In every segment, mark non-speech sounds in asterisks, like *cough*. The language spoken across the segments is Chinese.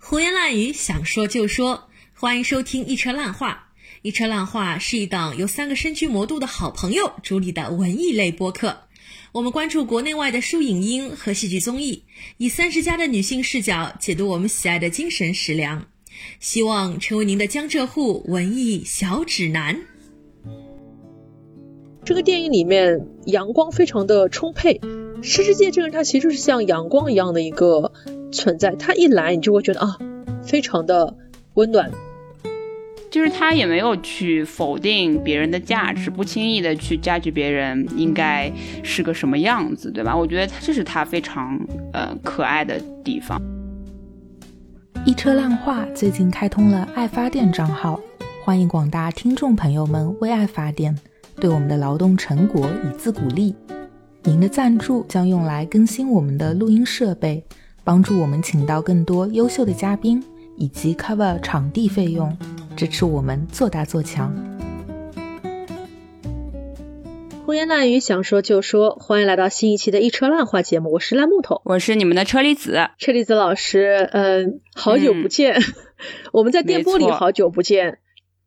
胡言乱语，想说就说，欢迎收听一车烂话。一车烂话是一档由三个身居魔都的好朋友主理的文艺类播客。我们关注国内外的书影音和戏剧综艺，以三十加的女性视角解读我们喜爱的精神食粮，希望成为您的江浙沪文艺小指南。这个电影里面阳光非常的充沛，施之介这个人他其实就是像阳光一样的一个存在，他一来你就会觉得啊，非常的温暖。就是他也没有去否定别人的价值，不轻易的去加剧别人应该是个什么样子，对吧？我觉得这是他非常呃可爱的地方。一车烂画最近开通了爱发电账号，欢迎广大听众朋友们为爱发电，对我们的劳动成果以资鼓励。您的赞助将用来更新我们的录音设备，帮助我们请到更多优秀的嘉宾，以及 cover 场地费用。支持我们做大做强。胡言乱语，想说就说，欢迎来到新一期的一车烂话节目，我是烂木头，我是你们的车厘子，车厘子老师，嗯，*laughs* 好久不见，我们在电波里好久不见，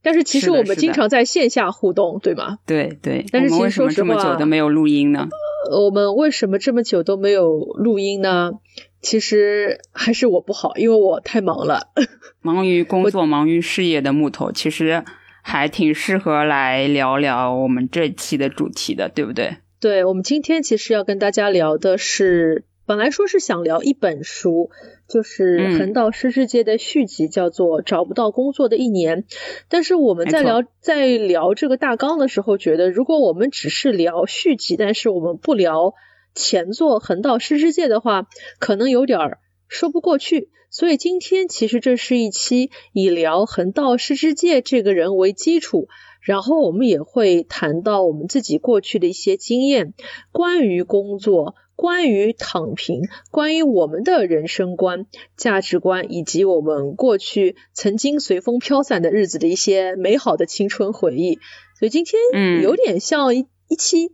但是其实我们经常在线下互动，对吗？对对。但是其实说实话，这么久都没有录音呢？我们为什么这么久都没有录音呢？其实还是我不好，因为我太忙了，*laughs* 忙于工作、忙于事业的木头，其实还挺适合来聊聊我们这期的主题的，对不对？对，我们今天其实要跟大家聊的是，本来说是想聊一本书，就是横道世之介的续集，叫做《找不到工作的一年》。但是我们在聊在聊这个大纲的时候，觉得如果我们只是聊续集，但是我们不聊。前作横道世之介的话，可能有点说不过去，所以今天其实这是一期以聊横道世之介这个人为基础，然后我们也会谈到我们自己过去的一些经验，关于工作，关于躺平，关于我们的人生观、价值观，以及我们过去曾经随风飘散的日子的一些美好的青春回忆。所以今天嗯，有点像一一期。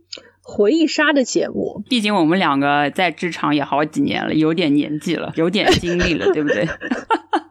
回忆杀的节目，毕竟我们两个在职场也好几年了，有点年纪了，有点经历了，对不对？*laughs*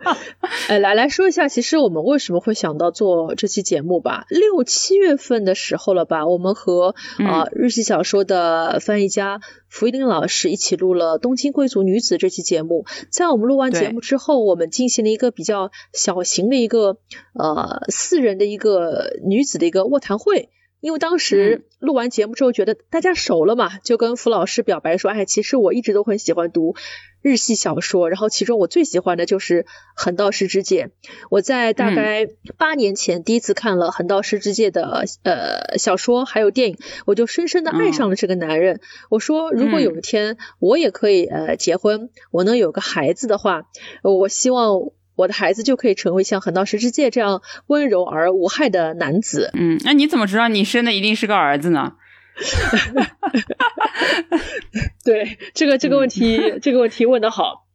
哎，*laughs* 来来说一下，其实我们为什么会想到做这期节目吧？六七月份的时候了吧，我们和啊日系小说的翻译家福一林老师一起录了《东京贵族女子》这期节目。在我们录完节目之后，我们进行了一个比较小型的一个呃四人的一个女子的一个卧谈会。因为当时录完节目之后，觉得大家熟了嘛，就跟福老师表白说：“哎，其实我一直都很喜欢读日系小说，然后其中我最喜欢的就是横道世之介。我在大概八年前第一次看了横道世之介的呃小说还有电影，我就深深的爱上了这个男人。我说，如果有一天我也可以呃结婚，我能有个孩子的话，我希望。”我的孩子就可以成为像横道世之介这样温柔而无害的男子。嗯，那你怎么知道你生的一定是个儿子呢？*laughs* 对，这个这个问题，这个问题问的好。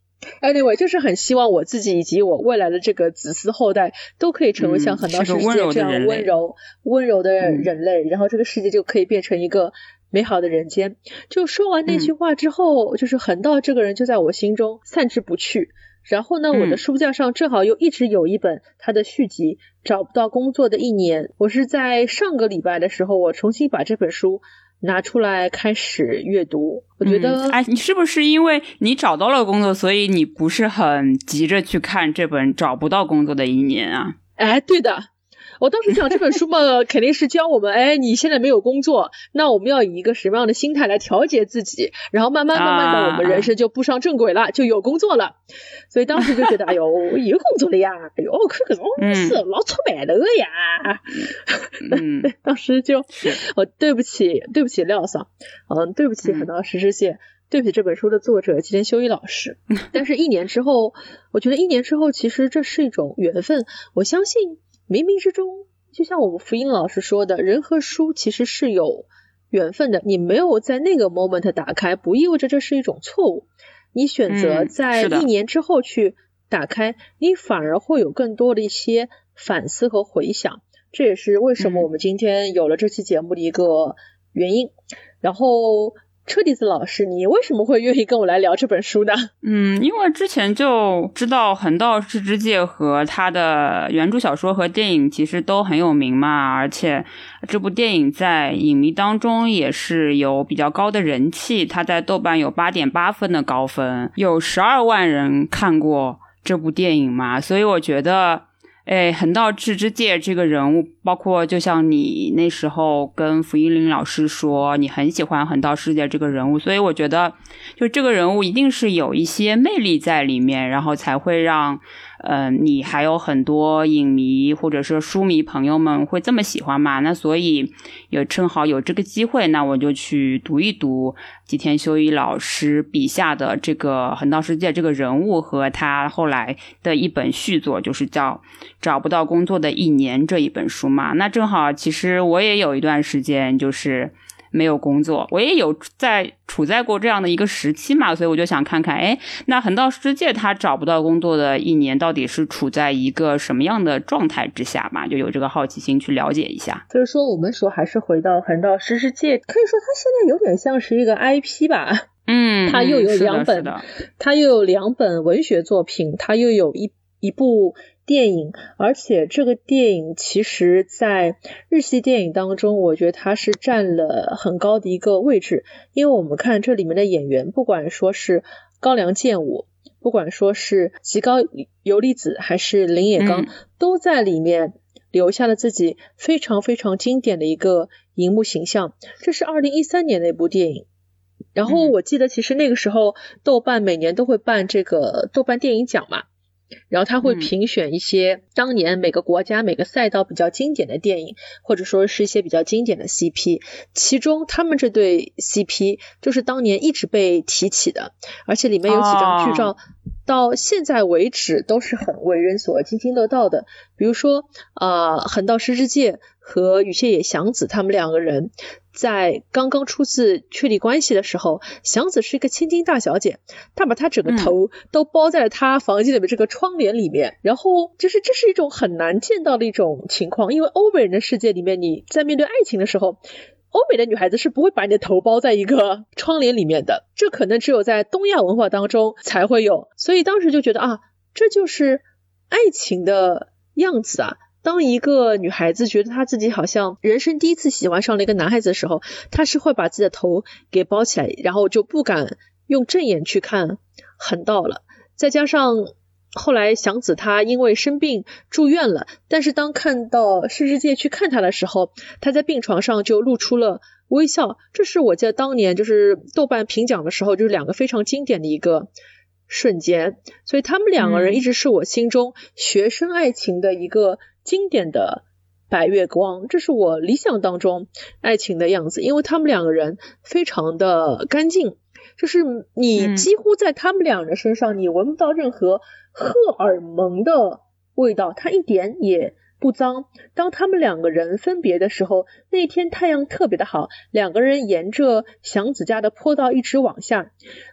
Anyway，就是很希望我自己以及我未来的这个子嗣后代都可以成为像横道世之介这样温柔温柔的人类，然后这个世界就可以变成一个美好的人间。就说完那句话之后，就是横道这个人就在我心中散之不去。然后呢，我的书架上正好又一直有一本他的续集《找不到工作的一年》。我是在上个礼拜的时候，我重新把这本书拿出来开始阅读。我觉得，哎，你是不是因为你找到了工作，所以你不是很急着去看这本《找不到工作的一年》啊？哎，对的。我当时想这本书嘛，肯定是教我们，哎，你现在没有工作，那我们要以一个什么样的心态来调节自己，然后慢慢慢慢的，我们人生就步上正轨了，就有工作了。所以当时就觉得，哎呦，有工作了呀，哎呦，可这种事老出馒头呀。*laughs* 嗯，当时就，我对不起，对不起廖桑，嗯，对不起很多实时线，对不起这本书的作者吉田修一老师。*laughs* 但是，一年之后，我觉得一年之后，其实这是一种缘分，我相信。冥冥之中，就像我们福音老师说的，人和书其实是有缘分的。你没有在那个 moment 打开，不意味着这是一种错误。你选择在一年之后去打开，你反而会有更多的一些反思和回想。这也是为什么我们今天有了这期节目的一个原因。然后车厘子老师，你为什么会愿意跟我来聊这本书呢？嗯，因为之前就知道横道世之介和他的原著小说和电影其实都很有名嘛，而且这部电影在影迷当中也是有比较高的人气，他在豆瓣有八点八分的高分，有十二万人看过这部电影嘛，所以我觉得。哎，横道志之介这个人物，包括就像你那时候跟福一林老师说，你很喜欢横道世界这个人物，所以我觉得，就这个人物一定是有一些魅力在里面，然后才会让。嗯，你还有很多影迷或者是书迷朋友们会这么喜欢嘛？那所以有正好有这个机会，那我就去读一读吉田修一老师笔下的这个横道世界这个人物和他后来的一本续作，就是叫《找不到工作的一年》这一本书嘛。那正好，其实我也有一段时间就是。没有工作，我也有在处在过这样的一个时期嘛，所以我就想看看，哎，那横道世界他找不到工作的一年，到底是处在一个什么样的状态之下嘛？就有这个好奇心去了解一下。所以说，我们说还是回到横道世界，可以说他现在有点像是一个 IP 吧。*laughs* 嗯，他又有两本，他又有两本文学作品，他又有一一部。电影，而且这个电影其实，在日系电影当中，我觉得它是占了很高的一个位置。因为我们看这里面的演员，不管说是高良健吾，不管说是吉高由里子，还是林野刚，都在里面留下了自己非常非常经典的一个荧幕形象。这是二零一三年的一部电影。然后我记得，其实那个时候豆瓣每年都会办这个豆瓣电影奖嘛。然后他会评选一些当年每个国家每个赛道比较经典的电影，或者说是一些比较经典的 CP，其中他们这对 CP 就是当年一直被提起的，而且里面有几张剧照到现在为止都是很为人所津津乐道的，比如说啊横道世之介和羽谢野祥子他们两个人。在刚刚初次确立关系的时候，祥子是一个千金大小姐，她把她整个头都包在了她房间里面这个窗帘里面，然后就是这是一种很难见到的一种情况，因为欧美人的世界里面，你在面对爱情的时候，欧美的女孩子是不会把你的头包在一个窗帘里面的，这可能只有在东亚文化当中才会有，所以当时就觉得啊，这就是爱情的样子啊。当一个女孩子觉得她自己好像人生第一次喜欢上了一个男孩子的时候，她是会把自己的头给包起来，然后就不敢用正眼去看横道了。再加上后来祥子他因为生病住院了，但是当看到世世界去看他的时候，他在病床上就露出了微笑。这是我记得当年就是豆瓣评奖的时候，就是两个非常经典的一个瞬间。所以他们两个人一直是我心中学生爱情的一个。经典的白月光，这是我理想当中爱情的样子，因为他们两个人非常的干净，就是你几乎在他们两人身上，你闻不到任何荷尔蒙的味道，他一点也。不脏。当他们两个人分别的时候，那天太阳特别的好，两个人沿着祥子家的坡道一直往下。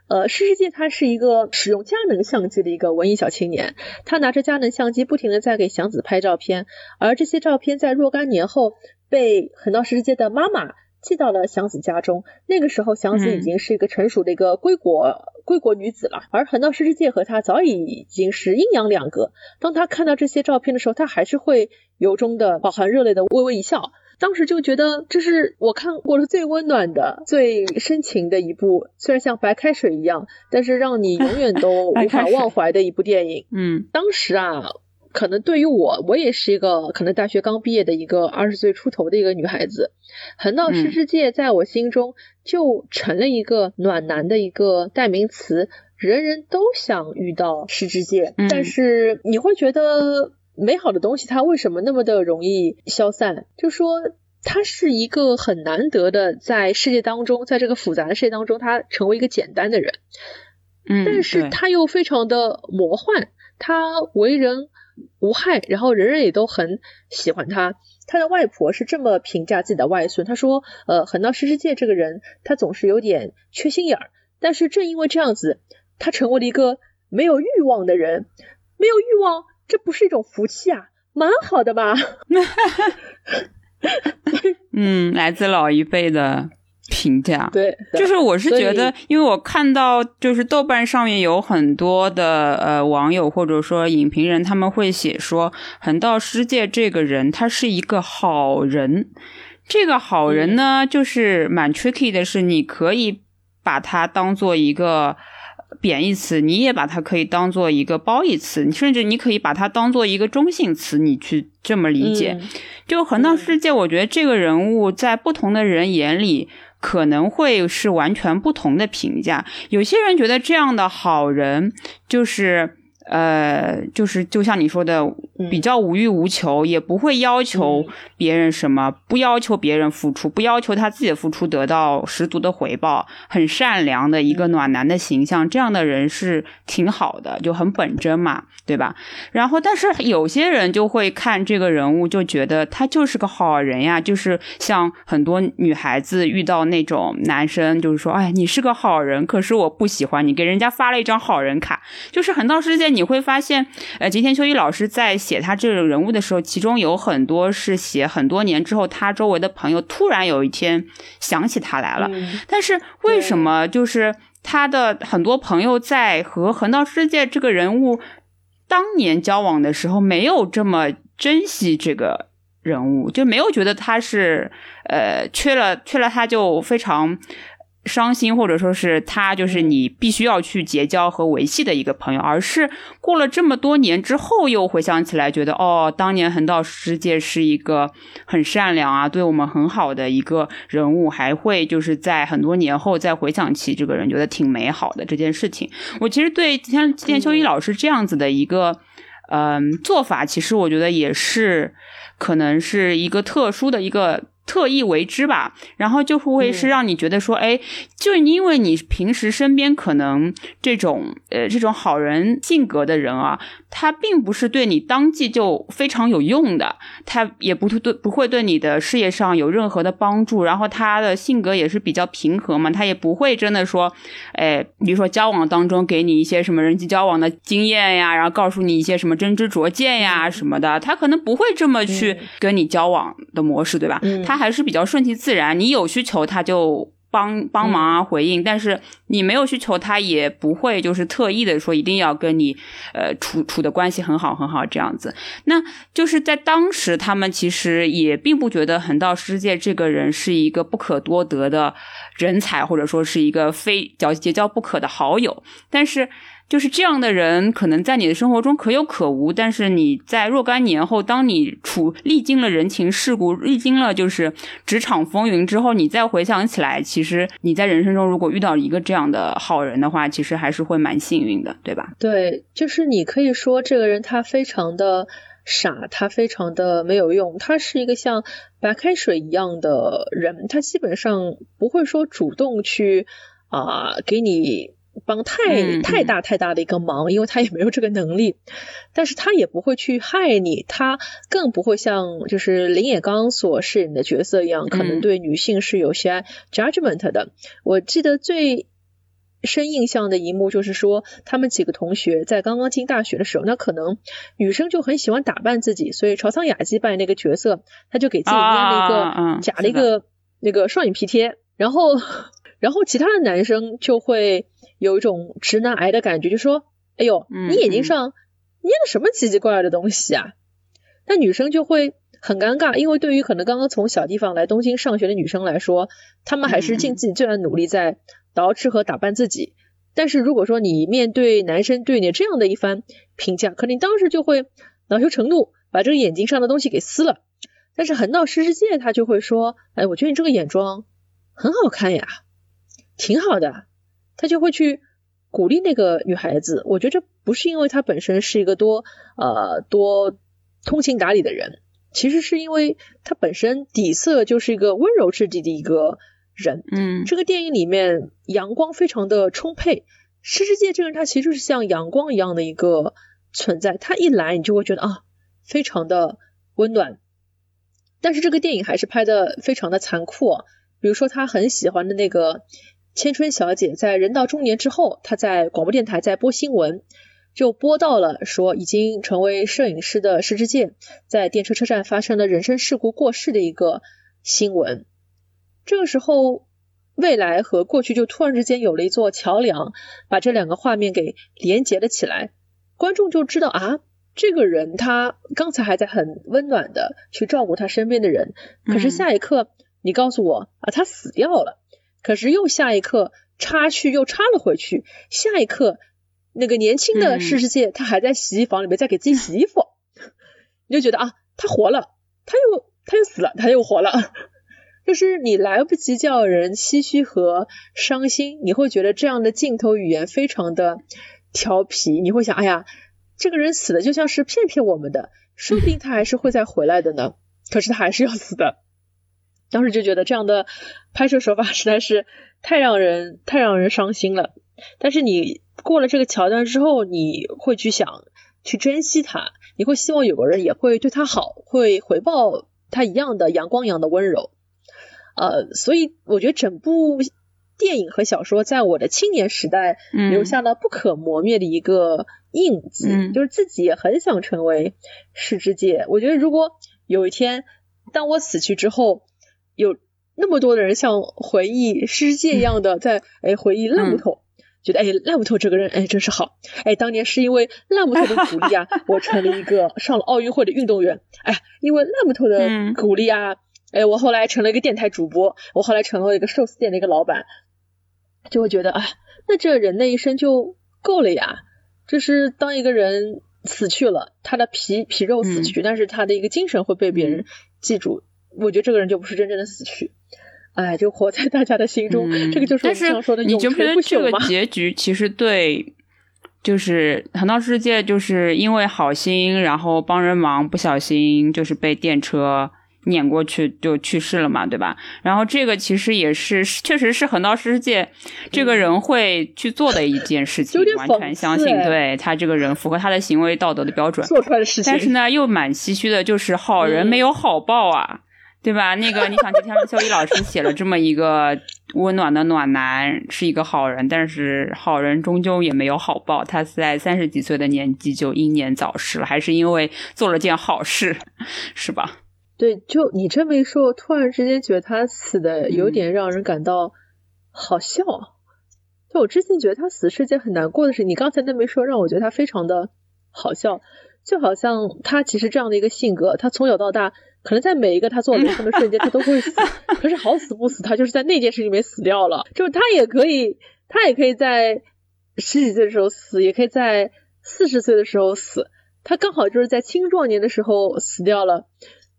呃，施世界他是一个使用佳能相机的一个文艺小青年，他拿着佳能相机不停的在给祥子拍照片，而这些照片在若干年后被横道世界的妈妈。寄到了祥子家中。那个时候，祥子已经是一个成熟的一个归国归国女子了，而横道世之介和她早已经是阴阳两隔。当他看到这些照片的时候，他还是会由衷的饱含热泪的微微一笑。当时就觉得这是我看过的最温暖的、最深情的一部，虽然像白开水一样，但是让你永远都 *laughs* 无法忘怀的一部电影。嗯，当时啊。可能对于我，我也是一个可能大学刚毕业的一个二十岁出头的一个女孩子，横道世之介在我心中就成了一个暖男的一个代名词，人人都想遇到世之介，但是你会觉得美好的东西它为什么那么的容易消散？就说他是一个很难得的在世界当中，在这个复杂的世界当中，他成为一个简单的人，嗯，但是他又非常的魔幻，他为人。无害，然后人人也都很喜欢他。他的外婆是这么评价自己的外孙，他说：“呃，横道世之介这个人，他总是有点缺心眼儿。但是正因为这样子，他成为了一个没有欲望的人。没有欲望，这不是一种福气啊，蛮好的吧？” *laughs* *laughs* 嗯，来自老一辈的评价。对，就是我是觉得，因为我看到就是豆瓣上面有很多的呃网友或者说影评人，他们会写说横道世界这个人他是一个好人。这个好人呢，就是蛮 tricky 的是，你可以把它当做一个贬义词，你也把它可以当做一个褒义词，你甚至你可以把它当做一个中性词，你去这么理解。嗯就横道世界，我觉得这个人物在不同的人眼里可能会是完全不同的评价。有些人觉得这样的好人就是。呃，就是就像你说的，比较无欲无求，也不会要求别人什么，不要求别人付出，不要求他自己的付出得到十足的回报，很善良的一个暖男的形象，这样的人是挺好的，就很本真嘛，对吧？然后，但是有些人就会看这个人物，就觉得他就是个好人呀，就是像很多女孩子遇到那种男生，就是说，哎，你是个好人，可是我不喜欢你，给人家发了一张好人卡，就是横道世界，你会发现，呃，吉田修一老师在写他这个人物的时候，其中有很多是写很多年之后，他周围的朋友突然有一天想起他来了，嗯但是为什么就是他的很多朋友在和横道世界这个人物当年交往的时候，没有这么珍惜这个人物，就没有觉得他是呃缺了缺了他就非常。伤心，或者说是他就是你必须要去结交和维系的一个朋友，而是过了这么多年之后，又回想起来，觉得哦，当年横道世界是一个很善良啊，对我们很好的一个人物，还会就是在很多年后再回想起这个人，觉得挺美好的这件事情。我其实对像吉田修一老师这样子的一个嗯、做法，其实我觉得也是可能是一个特殊的一个。特意为之吧，然后就会是让你觉得说，哎，就因为你平时身边可能这种呃这种好人性格的人啊，他并不是对你当即就非常有用的，他也不对不会对你的事业上有任何的帮助，然后他的性格也是比较平和嘛，他也不会真的说，哎，比如说交往当中给你一些什么人际交往的经验呀，然后告诉你一些什么真知灼见呀什么的，他可能不会这么去跟你交往的模式，对吧？嗯。他还是比较顺其自然，你有需求他就帮帮忙啊回应，但是你没有需求，他也不会就是特意的说一定要跟你呃处处的关系很好很好这样子。那就是在当时，他们其实也并不觉得横道世界这个人是一个不可多得的人才，或者说是一个非交结交不可的好友，但是。就是这样的人，可能在你的生活中可有可无，但是你在若干年后，当你处历经了人情世故，历经了就是职场风云之后，你再回想起来，其实你在人生中如果遇到一个这样的好人的话，其实还是会蛮幸运的，对吧？对，就是你可以说这个人他非常的傻，他非常的没有用，他是一个像白开水一样的人，他基本上不会说主动去啊、给你帮太嗯太大太大的一个忙，因为他也没有这个能力，但是他也不会去害你，他更不会像就是林野刚所饰演的角色一样，可能嗯。对女性是有些 judgment 的。我记得最深印象的一幕就是说，他们几个同学在刚刚进大学的时候，那可能女生就很喜欢打扮自己，所以朝仓雅纪扮演那个角色，他就给自己捏了一个假的一个那个双眼皮贴，然后 *laughs* 然后其他的男生就会有一种直男癌的感觉，就说：“哎呦，嗯你眼睛上捏了什么奇奇怪怪的东西啊？”那女生就会很尴尬，因为对于可能刚刚从小地方来东京上学的女生来说，她们还是尽自己最大的努力在捯饬和打扮自己。但是如果说你面对男生对你这样的一番评价，可能你当时就会恼羞成怒，把这个眼睛上的东西给撕了。但是横道世世界他就会说：“哎，我觉得你这个眼妆很好看呀，挺好的。”他就会去鼓励那个女孩子。我觉得这不是因为他本身是一个多呃多通情达理的人，其实是因为他本身底色就是一个温柔质地的一个人。嗯这个电影里面阳光非常的充沛，施世界这个人他其实是像阳光一样的一个存在，他一来你就会觉得啊，非常的温暖。但是这个电影还是拍的非常的残酷、啊，比如说他很喜欢的那个千春小姐，在人到中年之后，她在广播电台在播新闻，就播到了说已经成为摄影师的石之介在电车车站发生了人身事故过世的一个新闻。这个时候，未来和过去就突然之间有了一座桥梁，把这两个画面给连接了起来，观众就知道啊，这个人他刚才还在很温暖的去照顾他身边的人，可是下一刻你告诉我啊，他死掉了，可是又下一刻插去又插了回去，下一刻那个年轻的世世界他还在洗衣房里面在给自己洗衣服，*laughs* 你就觉得啊，他活了，他又他又死了，他又活了。*laughs* 就是你来不及叫人唏嘘和伤心，你会觉得这样的镜头语言非常的调皮，你会想，哎呀，这个人死的就像是骗骗我们的，说不定他还是会再回来的呢。*laughs* 可是他还是要死的，当时就觉得这样的拍摄手法实在是太让人太让人伤心了。但是你过了这个桥段之后，你会去想去珍惜他，你会希望有个人也会对他好，会回报他一样的阳光一样的温柔。呃，所以我觉得整部电影和小说在我的青年时代留下了不可磨灭的一个印记，就是自己也很想成为世之介。我觉得如果有一天当我死去之后，有那么多的人像回忆世界一样的在哎回忆烂木头，觉得哎烂木头这个人哎真是好，哎当年是因为烂木头的鼓励啊，*laughs* 我成了一个上了奥运会的运动员，哎因为烂木头的鼓励啊。哎，我后来成了一个电台主播，我后来成了一个寿司店的一个老板，就会觉得，哎，那这人的一生就够了呀。就是当一个人死去了，他的皮皮肉死去，但是他的一个精神会被别人记住。我觉得这个人就不是真正的死去，哎，就活在大家的心中。这个就是我常说的永垂不朽吗？这个结局其实对，就是横道世界就是因为好心，然后帮人忙，不小心就是被电车。碾过去就去世了嘛，对吧？然后这个其实也是，确实是横道世界这个人会去做的一件事情，完全相信对他这个人符合他的行为道德的标准做出来的事情。但是呢，又蛮唏嘘的，就是好人没有好报啊，对吧？那个你想，就像肖一老师写了这么一个温暖的暖男，是一个好人，但是好人终究也没有好报，他在三十几岁的年纪就英年早逝了，还是因为做了件好事，*laughs* 是吧？对，就你这么一说，我突然之间觉得他死的有点让人感到好笑。就我之前觉得他死是件很难过的事，你刚才那么一说，让我觉得他非常的好笑。就好像他其实这样的一个性格，他从小到大，可能在每一个他做人生的瞬间，他都会死。*laughs* 可是好死不死，他就是在那件事里面死掉了。就是他也可以，他也可以在十几岁的时候死，也可以在四十岁的时候死。他刚好就是在青壮年的时候死掉了。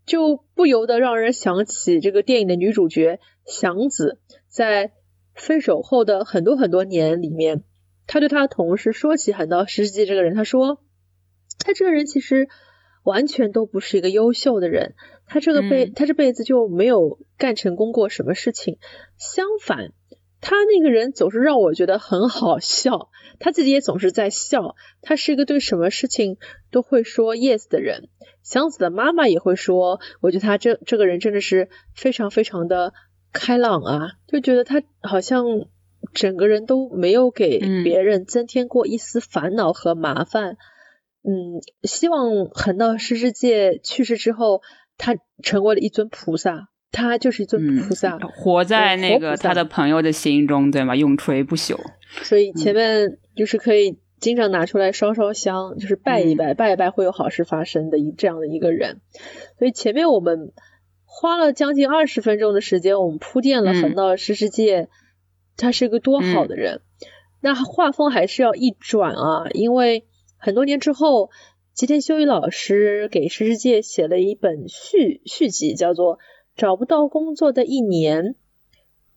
就不由得让人想起这个电影的女主角祥子，在分手后的很多很多年里面，他对他的同事说起很到石纪这个人，他说他这个人其实完全都不是一个优秀的人，他这个辈他这辈子就没有干成功过什么事情，相反。他那个人总是让我觉得很好笑，他自己也总是在笑。他是一个对什么事情都会说 yes 的人。祥子的妈妈也会说，我觉得他这这个人真的是非常非常的开朗啊，就觉得他好像整个人都没有给别人增添过一丝烦恼和麻烦。嗯，希望横道世之介去世之后，他成为了一尊菩萨。他就是一尊菩萨，活在那个他的朋友的心中，对吗？永垂不朽。所以前面就是可以经常拿出来烧烧香，就是拜一拜，拜一拜会有好事发生的一这样的一个人。所以前面我们花了将近二十分钟的时间，我们铺垫了横道世世界，他是一个多好的人。那画风还是要一转啊，因为很多年之后，吉田修一老师给世世界写了一本续续集，叫做。找不到工作的一年，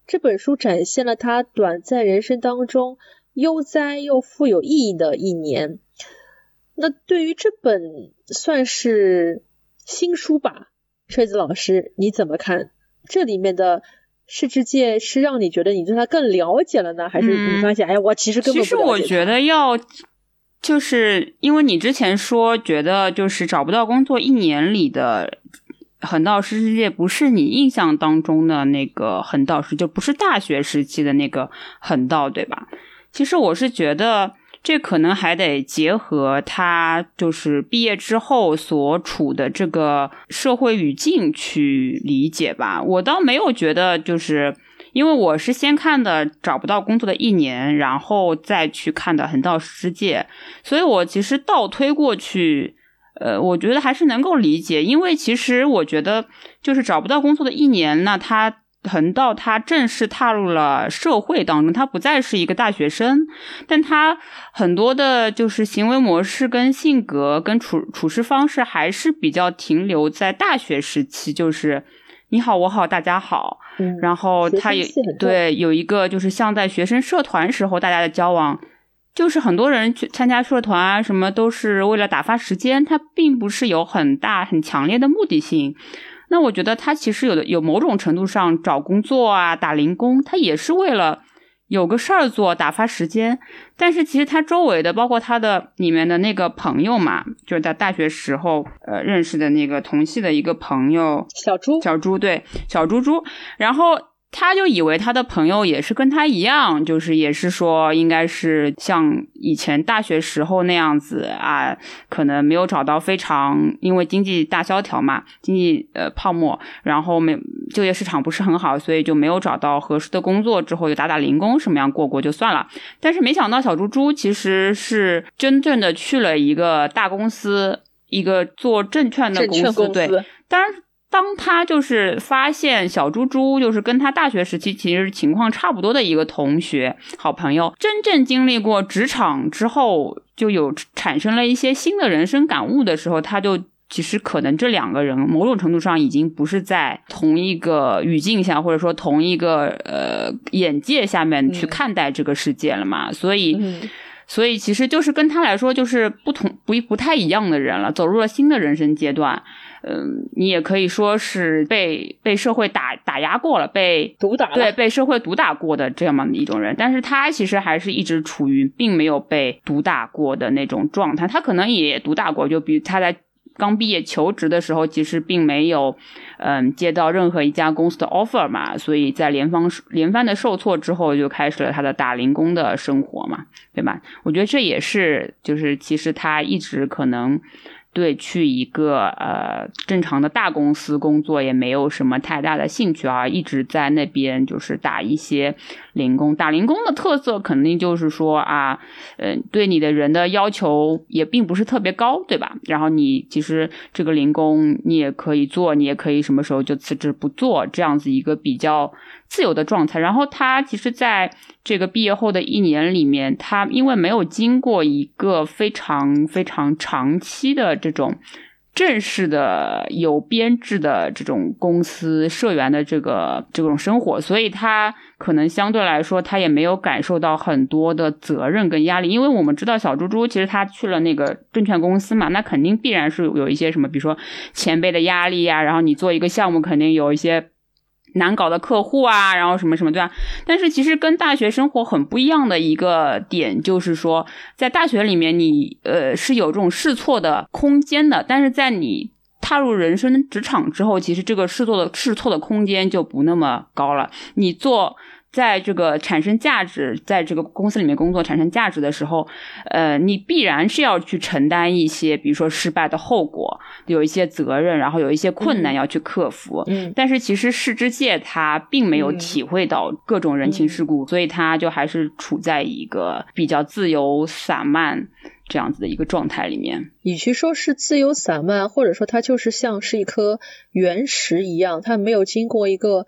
这本书展现了他短暂人生当中悠哉又富有意义的一年。那对于这本算是新书吧，车子老师你怎么看？这里面的世之界是让你觉得你对他更了解了呢，还是你发现哎呀，我其实根本不其实我觉得要，就是因为你之前说觉得就是找不到工作一年里的。横道师世界不是你印象当中的那个横道师，就不是大学时期的那个横道，对吧？其实我是觉得这可能还得结合他就是毕业之后所处的这个社会语境去理解吧。我倒没有觉得就是因为我是先看的找不到工作的一年，然后再去看的横道世界，所以我其实倒推过去，呃，我觉得还是能够理解，因为其实我觉得就是找不到工作的一年，那他。横道他正式踏入了社会当中，他不再是一个大学生，但他很多的就是行为模式、跟性格、跟处处事方式还是比较停留在大学时期，就是你好我好大家好，然后他也对有一个就是像在学生社团时候大家的交往，就是很多人去参加社团啊什么都是为了打发时间，他并不是有很大很强烈的目的性。那我觉得他其实有的有某种程度上找工作啊打零工，他也是为了有个事儿做打发时间。但是其实他周围的，包括他的里面的那个朋友嘛，就是在大学时候呃认识的那个同系的一个朋友小猪，小猪对小猪猪，然后。他就以为他的朋友也是跟他一样，就是也是说应该是像以前大学时候那样子啊，可能没有找到非常因为经济大萧条嘛，经济呃泡沫，然后没就业市场不是很好，所以就没有找到合适的工作，之后就打打零工什么样过过就算了。但是没想到小猪猪其实是真正的去了一个大公司，一个做证券的公司，对，当然。当他就是发现小猪猪就是跟他大学时期其实情况差不多的一个同学好朋友，真正经历过职场之后，就有产生了一些新的人生感悟的时候，他就其实可能这两个人某种程度上已经不是在同一个语境下，或者说同一个呃眼界下面去看待这个世界了嘛，所以。所以其实就是跟他来说就是不同不不太一样的人了，走入了新的人生阶段。嗯，你也可以说是被被社会打打压过了，被毒打对被社会毒打过的这样的一种人。但是他其实还是一直处于并没有被毒打过的那种状态。他可能也毒打过，就比如他在。刚毕业求职的时候，其实并没有，嗯，接到任何一家公司的 offer 嘛，所以在连方连番的受挫之后，就开始了他的打零工的生活嘛，对吧？我觉得这也是，就是其实他一直可能。对，去一个呃正常的大公司工作也没有什么太大的兴趣啊，一直在那边就是打一些零工。打零工的特色肯定就是说啊，嗯，对你的人的要求也并不是特别高，对吧？然后你其实这个零工你也可以做，你也可以什么时候就辞职不做，这样子一个比较。自由的状态，然后他其实在这个毕业后的一年里面，他因为没有经过一个非常非常长期的这种正式的有编制的这种公司社员的这个这种生活，所以他可能相对来说他也没有感受到很多的责任跟压力。因为我们知道小猪猪其实他去了那个证券公司嘛，那肯定必然是有一些什么，比如说前辈的压力呀，然后你做一个项目肯定有一些。难搞的客户啊，然后什么什么对吧？但是其实跟大学生活很不一样的一个点，就是说在大学里面，你呃是有这种试错的空间的，但是在你踏入人生职场之后，其实这个试错的试错的空间就不那么高了。你做。在这个产生价值，在这个公司里面工作产生价值的时候，呃，你必然是要去承担一些，比如说失败的后果，有一些责任，然后有一些困难要去克服。嗯，但是其实世之介他并没有体会到各种人情世故，所以他就还是处在一个比较自由散漫这样子的一个状态里面。与其说是自由散漫，或者说他就是像是一颗原石一样，他没有经过一个。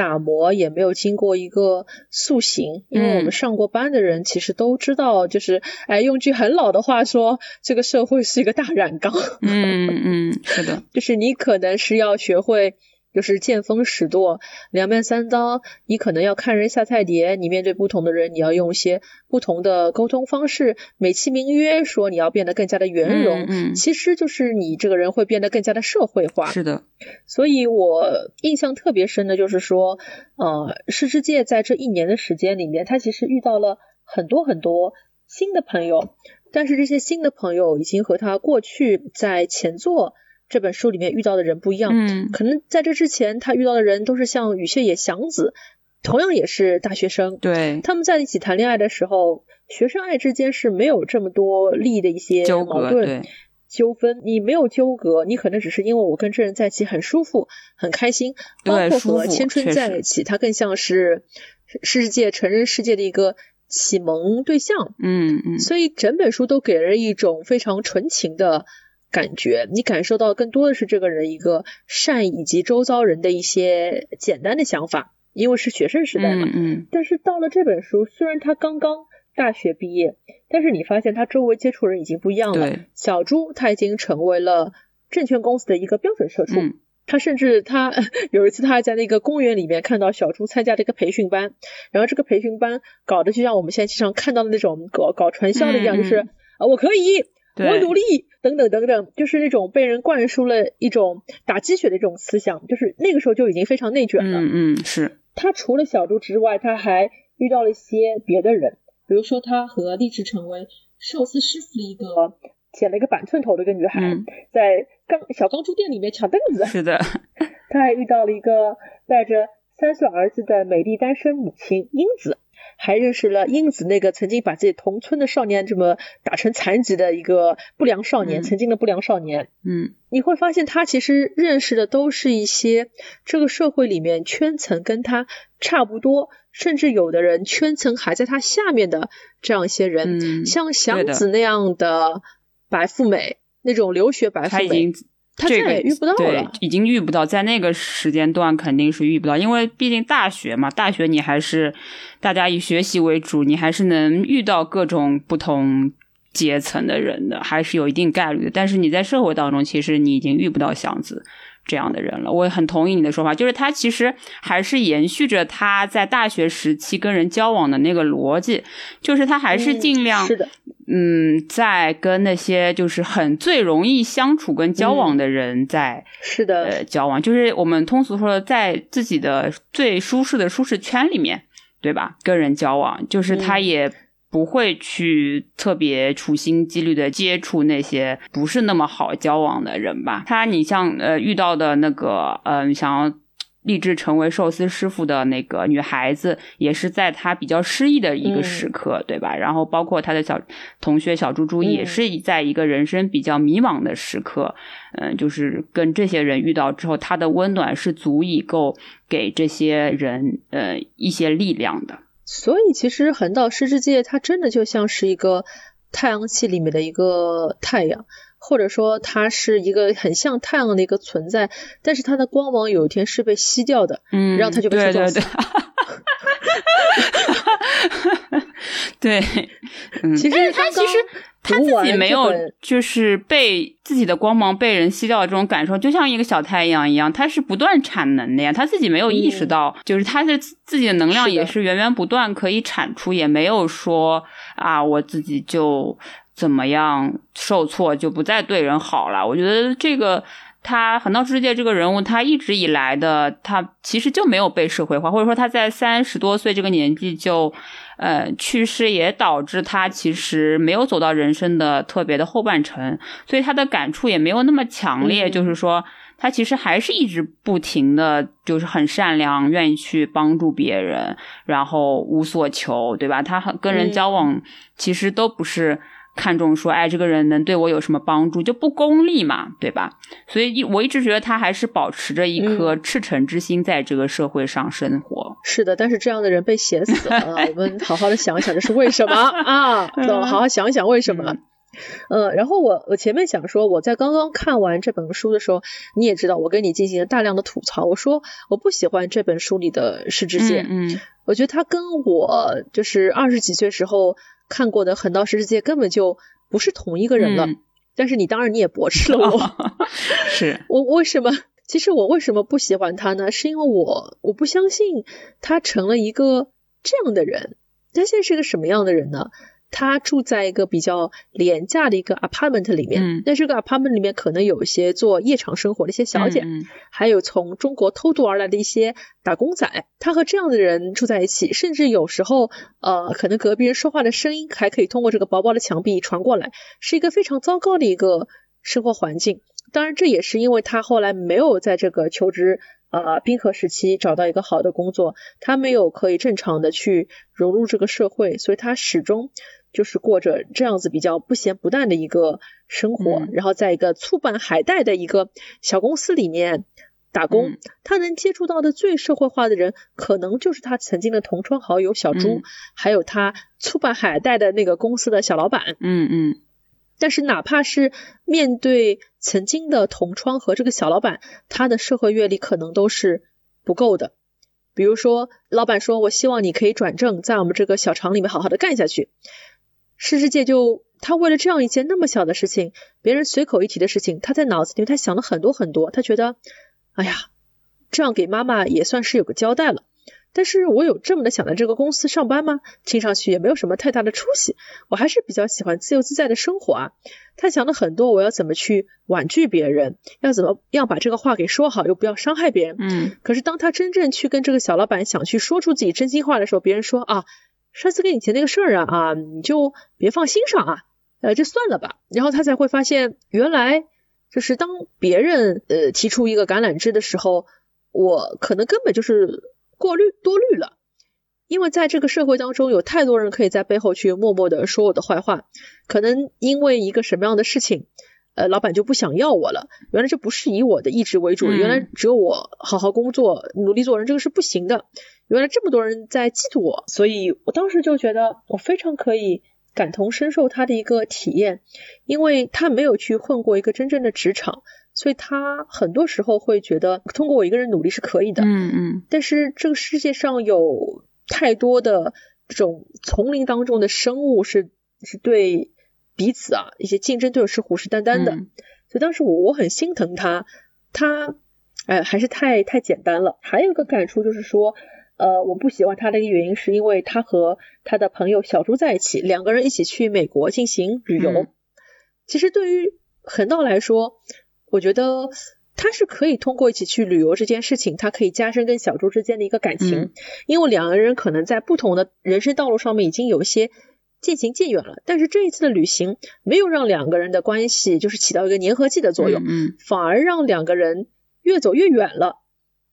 打磨也没有经过一个塑形，因为我们上过班的人其实都知道，就是哎，用句很老的话说，这个社会是一个大染缸。嗯嗯，是的，*laughs* 就是你可能是要学会。就是见风使舵，两面三刀。你可能要看人下菜碟，你面对不同的人，你要用一些不同的沟通方式，美其名曰说你要变得更加的圆融，嗯，其实就是你这个人会变得更加的社会化。是的，所以我印象特别深的就是说，呃，世之介在这一年的时间里面，他其实遇到了很多很多新的朋友，但是这些新的朋友已经和他过去在前座。这本书里面遇到的人不一样，嗯，可能在这之前他遇到的人都是像雨穴野祥子，同样也是大学生，对，他们在一起谈恋爱的时候，学生爱之间是没有这么多利益的一些矛盾，纠纷，你没有纠葛，你可能只是因为我跟这人在一起很舒服、很开心，包括和千春在一起，他更像是世界成人世界的一个启蒙对象。嗯嗯，所以整本书都给人一种非常纯情的感觉，你感受到更多的是这个人一个善以及周遭人的一些简单的想法，因为是学生时代嘛。嗯嗯。但是到了这本书，虽然他刚刚。大学毕业，但是你发现他周围接触人已经不一样了。小朱他已经成为了证券公司的一个标准社畜。他甚至他 *laughs* 有一次他还在那个公园里面看到小朱参加了一个培训班，然后这个培训班搞得就像我们现在经常看到的那种搞搞传销的一样，就是啊我可以，我努力等等等等，就是那种被人灌输了一种打鸡血的这种思想，就是那个时候就已经非常内卷了。嗯嗯，是。他除了小猪之外，他还遇到了一些别的人。比如说，他和立志成为寿司师傅的一个剪了一个板寸头的一个女孩，在钢小钢珠店里面抢凳子。是的，他还遇到了一个带着三岁儿子的美丽单身母亲英子，还认识了英子那个曾经把自己同村的少年这么打成残疾的一个不良少年，曾经的不良少年。嗯，你会发现他其实认识的都是一些这个社会里面圈层跟他差不多。甚至有的人圈层还在他下面的这样一些人，嗯像祥子那样的白富美，那种留学白富美，他再也遇不到了，已经遇不到，在那个时间段肯定是遇不到，因为毕竟大学嘛，大学你还是大家以学习为主，你还是能遇到各种不同阶层的人的，还是有一定概率的。但是你在社会当中，其实你已经遇不到祥子。这样的人了，我也很同意你的说法，就是他其实还是延续着他在大学时期跟人交往的那个逻辑，就是他还是尽量，是的，嗯，在跟那些就是很最容易相处跟交往的人在，是的，呃，交往，就是我们通俗说的，在自己的最舒适的舒适圈里面，对吧？跟人交往，就是他也。不会去特别处心积虑的接触那些不是那么好交往的人吧？他，你像呃遇到的那个，嗯，想要立志成为寿司师傅的那个女孩子，也是在他比较失意的一个时刻，对吧？然后包括他的小同学小猪猪，也是在一个人生比较迷茫的时刻，嗯，就是跟这些人遇到之后，他的温暖是足以够给这些人呃一些力量的。所以，其实横道世之介它真的就像是一个太阳系里面的一个太阳，或者说它是一个很像太阳的一个存在，但是它的光芒有一天是被吸掉的，嗯，然后它就被对对对，*laughs* 对，其实他其实。他自己没有，就是被自己的光芒被人吸掉的这种感受，就像一个小太阳一样，他是不断产能的呀。他自己没有意识到，就是他的自己的能量也是源源不断可以产出，也没有说啊，我自己就怎么样受挫就不再对人好了。我觉得这个他横道世界这个人物，他一直以来的他其实就没有被社会化，或者说他在三十多岁这个年纪就。呃，去世也导致他其实没有走到人生的特别的后半程，所以他的感触也没有那么强烈。就是说，他其实还是一直不停的就是很善良，愿意去帮助别人，然后无所求，对吧？他跟人交往其实都不是。看重说，哎，这个人能对我有什么帮助，就不功利嘛，对吧？所以，一我一直觉得他还是保持着一颗赤诚之心，在这个社会上生活。是的，但是这样的人被写死了，*laughs* 我们好好的想一想，这是为什么啊？*laughs* 走，好好想一想为什么。嗯，然后我我前面想说，我在刚刚看完这本书的时候，你也知道，我跟你进行了大量的吐槽，我说我不喜欢这本书里的世之介，嗯，我觉得他跟我就是二十几岁时候。看过的《横道世界》根本就不是同一个人了，但是你当然你也驳斥了我，*laughs* 是 *laughs* 我为什么？其实我为什么不喜欢他呢？是因为我我不相信他成了一个这样的人，他现在是个什么样的人呢？他住在一个比较廉价的一个 apartment 里面，那这个 apartment 里面可能有一些做夜场生活的一些小姐，还有从中国偷渡而来的一些打工仔。他和这样的人住在一起，甚至有时候，呃，可能隔壁人说话的声音还可以通过这个薄薄的墙壁传过来，是一个非常糟糕的一个生活环境。当然，这也是因为他后来没有在这个求职。呃，冰河时期找到一个好的工作，他没有可以正常的去融入这个社会，所以他始终就是过着这样子比较不咸不淡的一个生活，嗯然后在一个粗办海带的一个小公司里面打工，嗯他能接触到的最社会化的人，可能就是他曾经的同窗好友小朱，嗯还有他粗办海带的那个公司的小老板。嗯嗯但是哪怕是面对曾经的同窗和这个小老板，他的社会阅历可能都是不够的。比如说，老板说：“我希望你可以转正，在我们这个小厂里面好好的干下去。”世世界就他为了这样一件那么小的事情，别人随口一提的事情，他在脑子里面他想了很多很多，他觉得，哎呀，这样给妈妈也算是有个交代了。但是我有这么的想在这个公司上班吗？听上去也没有什么太大的出息。我还是比较喜欢自由自在的生活啊。他想了很多，我要怎么去婉拒别人，要怎么样把这个话给说好，又不要伤害别人。嗯可是当他真正去跟这个小老板想去说出自己真心话的时候，别人说啊，上次跟你提那个事儿啊啊，你就别放心上啊，呃，这算了吧。然后他才会发现，原来就是当别人呃提出一个橄榄枝的时候，我可能根本就是过滤多虑了。因为在这个社会当中，有太多人可以在背后去默默的说我的坏话，可能因为一个什么样的事情，呃，老板就不想要我了。原来这不是以我的意志为主，嗯原来只有我好好工作、努力做人，这个是不行的。原来这么多人在嫉妒我，所以我当时就觉得我非常可以感同身受他的一个体验，因为他没有去混过一个真正的职场，所以他很多时候会觉得通过我一个人努力是可以的。嗯嗯但是这个世界上有太多的这种丛林当中的生物是是对彼此啊一些竞争对手是虎视眈眈的，嗯。所以当时我我很心疼他，他哎还是太太简单了。还有一个感触就是说，呃，我不喜欢他的一个原因是因为他和他的朋友小猪在一起，两个人一起去美国进行旅游。嗯。其实对于横道来说，我觉得他是可以通过一起去旅游这件事情，他可以加深跟小猪之间的一个感情，嗯。因为两个人可能在不同的人生道路上面已经有一些渐行渐远了，但是这一次的旅行没有让两个人的关系就是起到一个粘合剂的作用，嗯反而让两个人越走越远了，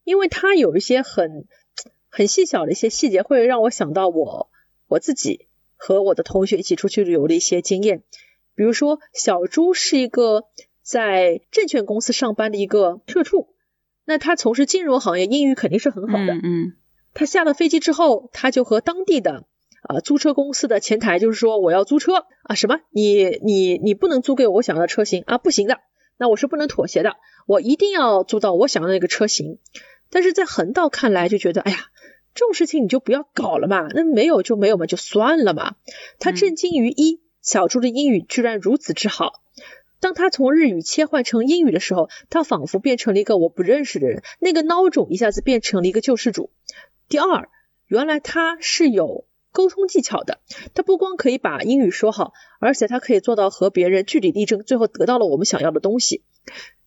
因为他有一些很很细小的一些细节，会让我想到我我自己和我的同学一起出去旅游的一些经验。比如说，小朱是一个在证券公司上班的一个社畜，那他从事金融行业，英语肯定是很好的。嗯嗯他下了飞机之后，他就和当地的啊租车公司的前台就是说我要租车啊什么你你你不能租给我我想要的车型啊不行的，那我是不能妥协的，我一定要租到我想要的那个车型。但是在横道看来就觉得哎呀这种事情你就不要搞了嘛，那没有就没有嘛，就算了嘛。他嗯震惊于一小猪的英语居然如此之好。当他从日语切换成英语的时候，他仿佛变成了一个我不认识的人，那个孬种一下子变成了一个救世主。第二，原来他是有沟通技巧的，他不光可以把英语说好，而且他可以做到和别人据理力争，最后得到了我们想要的东西。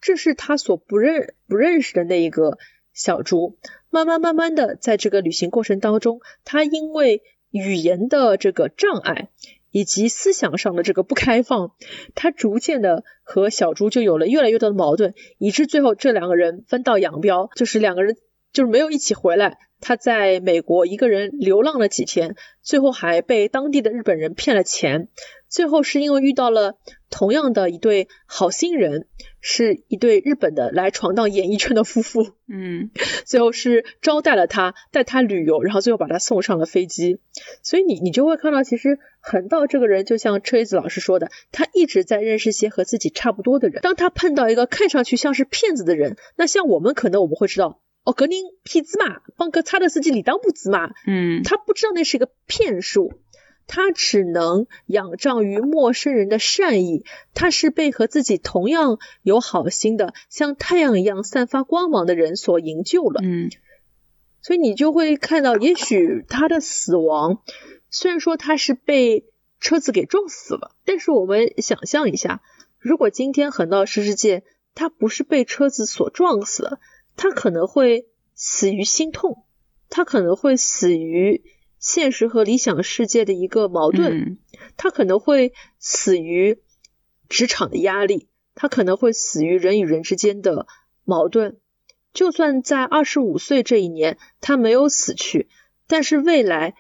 这是他所不认不认识的那一个小猪。慢慢慢慢的，在这个旅行过程当中，他因为语言的这个障碍。以及思想上的这个不开放，他逐渐的和小猪就有了越来越多的矛盾，以致最后这两个人分道扬镳，就是两个人就是没有一起回来。他在美国一个人流浪了几天，最后还被当地的日本人骗了钱。最后是因为遇到了同样的一对好心人，是一对日本的来闯荡演艺圈的夫妇。嗯最后是招待了他，带他旅游，然后最后把他送上了飞机。所以你你就会看到，其实横道这个人，就像车厘子老师说的，他一直在认识些和自己差不多的人。当他碰到一个看上去像是骗子的人，那像我们可能我们会知道，哦，格林骗子嘛，帮个差的司机理当不子嘛，嗯他不知道那是一个骗术。他只能仰仗于陌生人的善意，他是被和自己同样有好心的，像太阳一样散发光芒的人所营救了。嗯所以你就会看到，也许他的死亡，虽然说他是被车子给撞死了，但是我们想象一下，如果今天横道世世界他不是被车子所撞死了，他可能会死于心痛，他可能会死于现实和理想世界的一个矛盾，嗯他可能会死于职场的压力，他可能会死于人与人之间的矛盾。就算在二十五岁这一年他没有死去，但是未来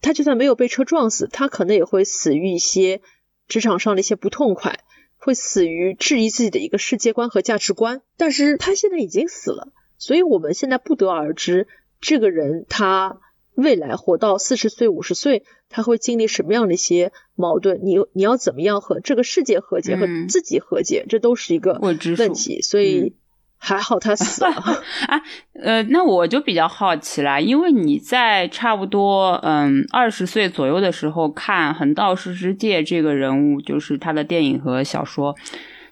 他就算没有被车撞死，他可能也会死于一些职场上的一些不痛快，会死于质疑自己的一个世界观和价值观。但是他现在已经死了，所以我们现在不得而知这个人他未来活到四十岁、五十岁，他会经历什么样的一些矛盾。你你要怎么样和这个世界和解，和自己和解，这都是一个问题。所以。还好他死了 *laughs* 啊，呃，那我就比较好奇啦，因为你在差不多嗯二十岁左右的时候看横道世之介这个人物，就是他的电影和小说，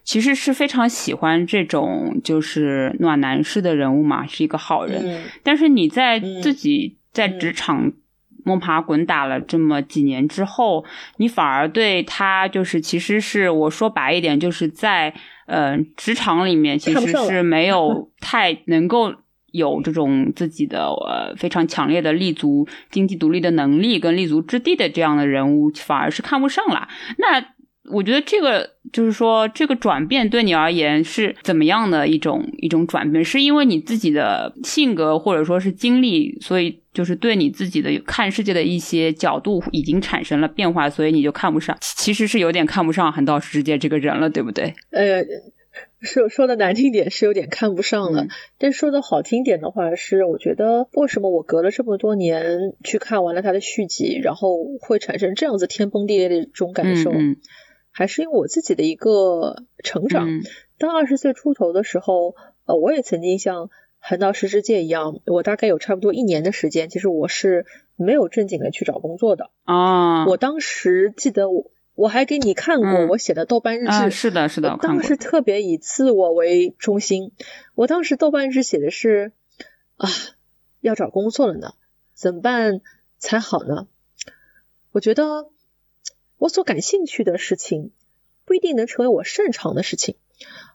其实是非常喜欢这种就是暖男式的人物嘛，是一个好人。但是你在自己在职场摸爬滚打了这么几年之后，你反而对他就是其实是我说白一点，就是在。呃，职场里面其实是没有 *laughs* 太能够有这种自己的呃非常强烈的立足经济独立的能力跟立足之地的这样的人物，反而是看不上了。那我觉得这个就是说，这个转变对你而言是怎么样的一种一种转变？是因为你自己的性格或者说是经历，所以就是对你自己的看世界的一些角度已经产生了变化，所以你就看不上。其实是有点看不上横道世界这个人了，对不对？*laughs* 呃，说说的难听点是有点看不上了，但说的好听点的话是，我觉得为什么我隔了这么多年去看完了他的续集，然后会产生这样子天崩地裂的一种感受？还是因为我自己的一个成长，当二十岁出头的时候，呃，我也曾经像横道世之介一样，我大概有差不多一年的时间，其实我是没有正经的去找工作的啊。我当时记得我我还给你看过我写的豆瓣日志，是的，是的，当时特别以自我为中心。我当时豆瓣日志写的是啊，要找工作了呢，怎么办才好呢？我觉得。我所感兴趣的事情不一定能成为我擅长的事情，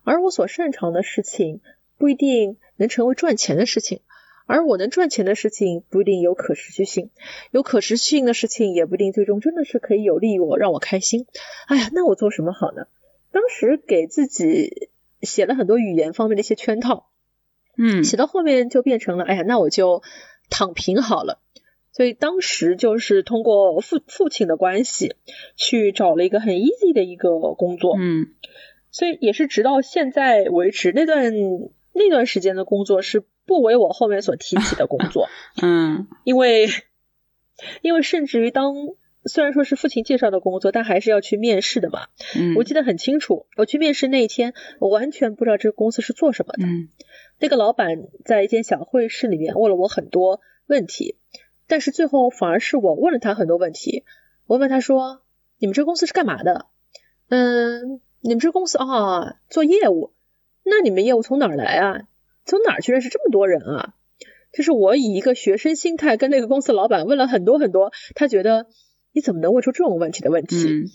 而我所擅长的事情不一定能成为赚钱的事情，而我能赚钱的事情不一定有可持续性，有可持续性的事情也不一定最终真的是可以有利于我让我开心。哎呀，那我做什么好呢？当时给自己写了很多语言方面的一些圈套，嗯，写到后面就变成了，哎呀，那我就躺平好了。所以当时就是通过父父亲的关系去找了一个很 easy 的一个工作，嗯，所以也是直到现在为止，那段那段时间的工作是不为我后面所提起的工作，*laughs* 嗯，因为因为甚至于当虽然说是父亲介绍的工作，但还是要去面试的嘛，嗯，我记得很清楚，我去面试那一天，我完全不知道这个公司是做什么的，嗯，那个老板在一间小会室里面问了我很多问题。但是最后反而是我问了他很多问题，我问他说：“你们这公司是干嘛的？嗯，你们这公司啊做业务，那你们业务从哪儿来啊？从哪儿去认识这么多人啊？”就是我以一个学生心态跟那个公司老板问了很多很多，他觉得你怎么能问出这种问题的问题？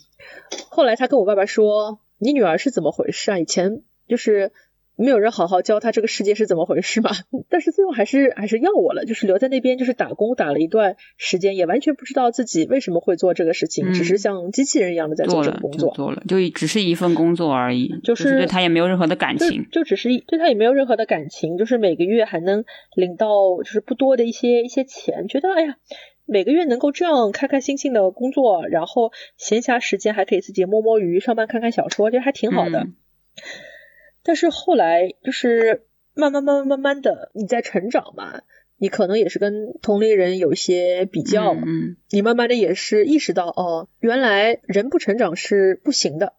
后来他跟我爸爸说：“你女儿是怎么回事啊？以前就是。”没有人好好教他这个世界是怎么回事嘛？*laughs* 但是最后还是还是要我了，就是留在那边就是打工打了一段时间，也完全不知道自己为什么会做这个事情，只是像机器人一样的在做这个工作，做了就只是一份工作而已，就是对他也没有任何的感情，就只是对他也没有任何的感情，就是每个月还能领到就是不多的一些一些钱，觉得哎呀，每个月能够这样开开心心的工作，然后闲暇时间还可以自己摸摸鱼，上班看看小说，其实还挺好的。但是后来就是慢慢慢慢慢慢的你在成长嘛，你可能也是跟同龄人有一些比较，嗯，你慢慢的也是意识到哦，原来人不成长是不行的。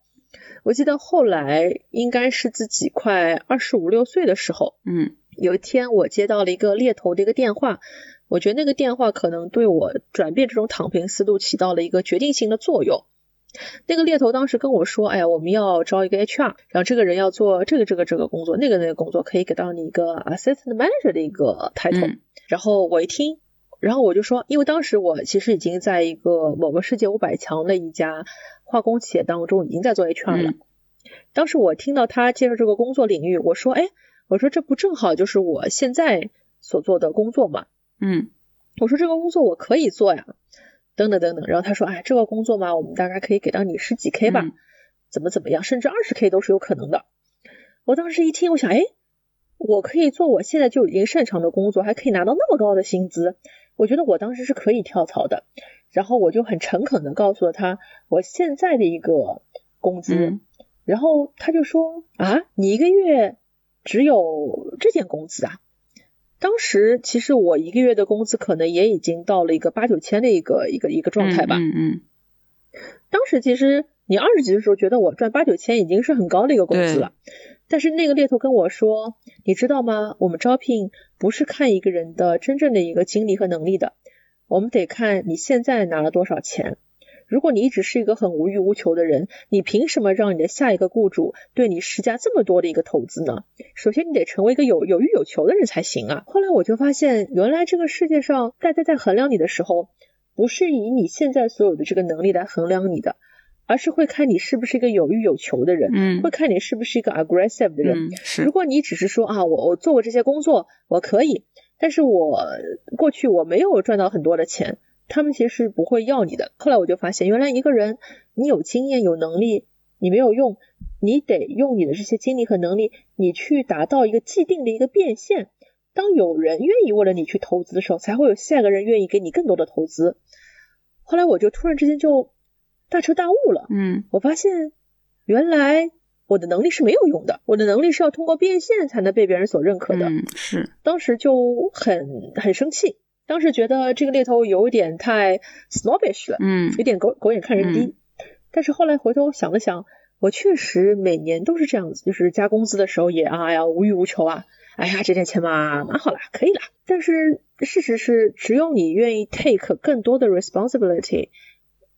我记得后来应该是自己快二十五六岁的时候，嗯，有一天我接到了一个猎头的一个电话，我觉得那个电话可能对我转变这种躺平思路起到了一个决定性的作用。那个猎头当时跟我说：“哎呀，我们要招一个 HR，然后这个人要做这个这个这个工作，那个那个工作可以给到你一个 assistant manager 的一个 title。”然后我一听，然后我就说，因为当时我其实已经在一个某个世界五百强的一家化工企业当中已经在做 HR 了。当时我听到他介绍这个工作领域，我说：“哎，我说这不正好就是我现在所做的工作嘛？”嗯，我说这个工作我可以做呀。等等等等，然后他说，哎，这个工作嘛，我们大概可以给到你十几 K 吧，怎么怎么样，甚至二十 K 都是有可能的。我当时一听，我想，哎，我可以做我现在就已经擅长的工作，还可以拿到那么高的薪资，我觉得我当时是可以跳槽的。然后我就很诚恳的告诉了他我现在的一个工资，嗯然后他就说啊，你一个月只有这件工资啊？当时其实我一个月的工资可能也已经到了一个八九千的一个一个一个状态吧。嗯嗯当时其实你二十几的时候觉得我赚八九千已经是很高的一个工资了，但是那个猎头跟我说，你知道吗？我们招聘不是看一个人的真正的一个经历和能力的，我们得看你现在拿了多少钱。如果你一直是一个很无欲无求的人，你凭什么让你的下一个雇主对你施加这么多的一个投资呢？首先，你得成为一个有有欲有求的人才行啊。后来我就发现，原来这个世界上大家在衡量你的时候，不是以你现在所有的这个能力来衡量你的，而是会看你是不是一个有欲有求的人，嗯会看你是不是一个 aggressive 的人。嗯是如果你只是说啊，我我做过这些工作，我可以，但是我过去我没有赚到很多的钱，他们其实是不会要你的。后来我就发现，原来一个人你有经验有能力，你没有用，你得用你的这些经历和能力，你去达到一个既定的一个变现。当有人愿意为了你去投资的时候，才会有下一个人愿意给你更多的投资。后来我就突然之间就大彻大悟了，嗯我发现原来我的能力是没有用的，我的能力是要通过变现才能被别人所认可的。嗯是当时就很很生气，当时觉得这个猎头有点太 snobbish 了，嗯有点狗狗眼看人低。但是后来回头想了想，我确实每年都是这样子，就是加工资的时候也啊呀无欲无求啊，哎呀这点钱嘛蛮好啦，可以啦。但是事实是，只有你愿意 take 更多的 responsibility，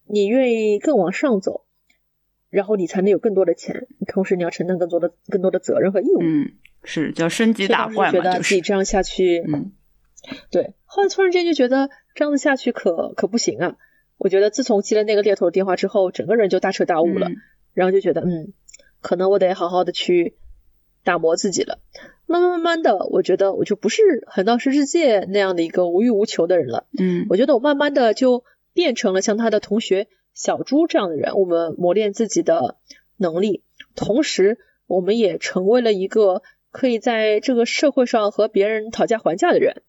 你愿意更往上走，然后你才能有更多的钱，同时你要承担更多的更多的责任和义务。嗯是叫升级打怪嘛，觉得自己这样下去，嗯对，后来突然间就觉得这样子下去可可不行啊！我觉得自从接了那个猎头的电话之后，整个人就大彻大悟了，嗯然后就觉得嗯，可能我得好好的去打磨自己了。慢慢慢慢的，我觉得我就不是横道世之介那样的一个无欲无求的人了。嗯我觉得我慢慢的就变成了像他的同学小朱这样的人，我们磨练自己的能力，同时我们也成为了一个可以在这个社会上和别人讨价还价的人。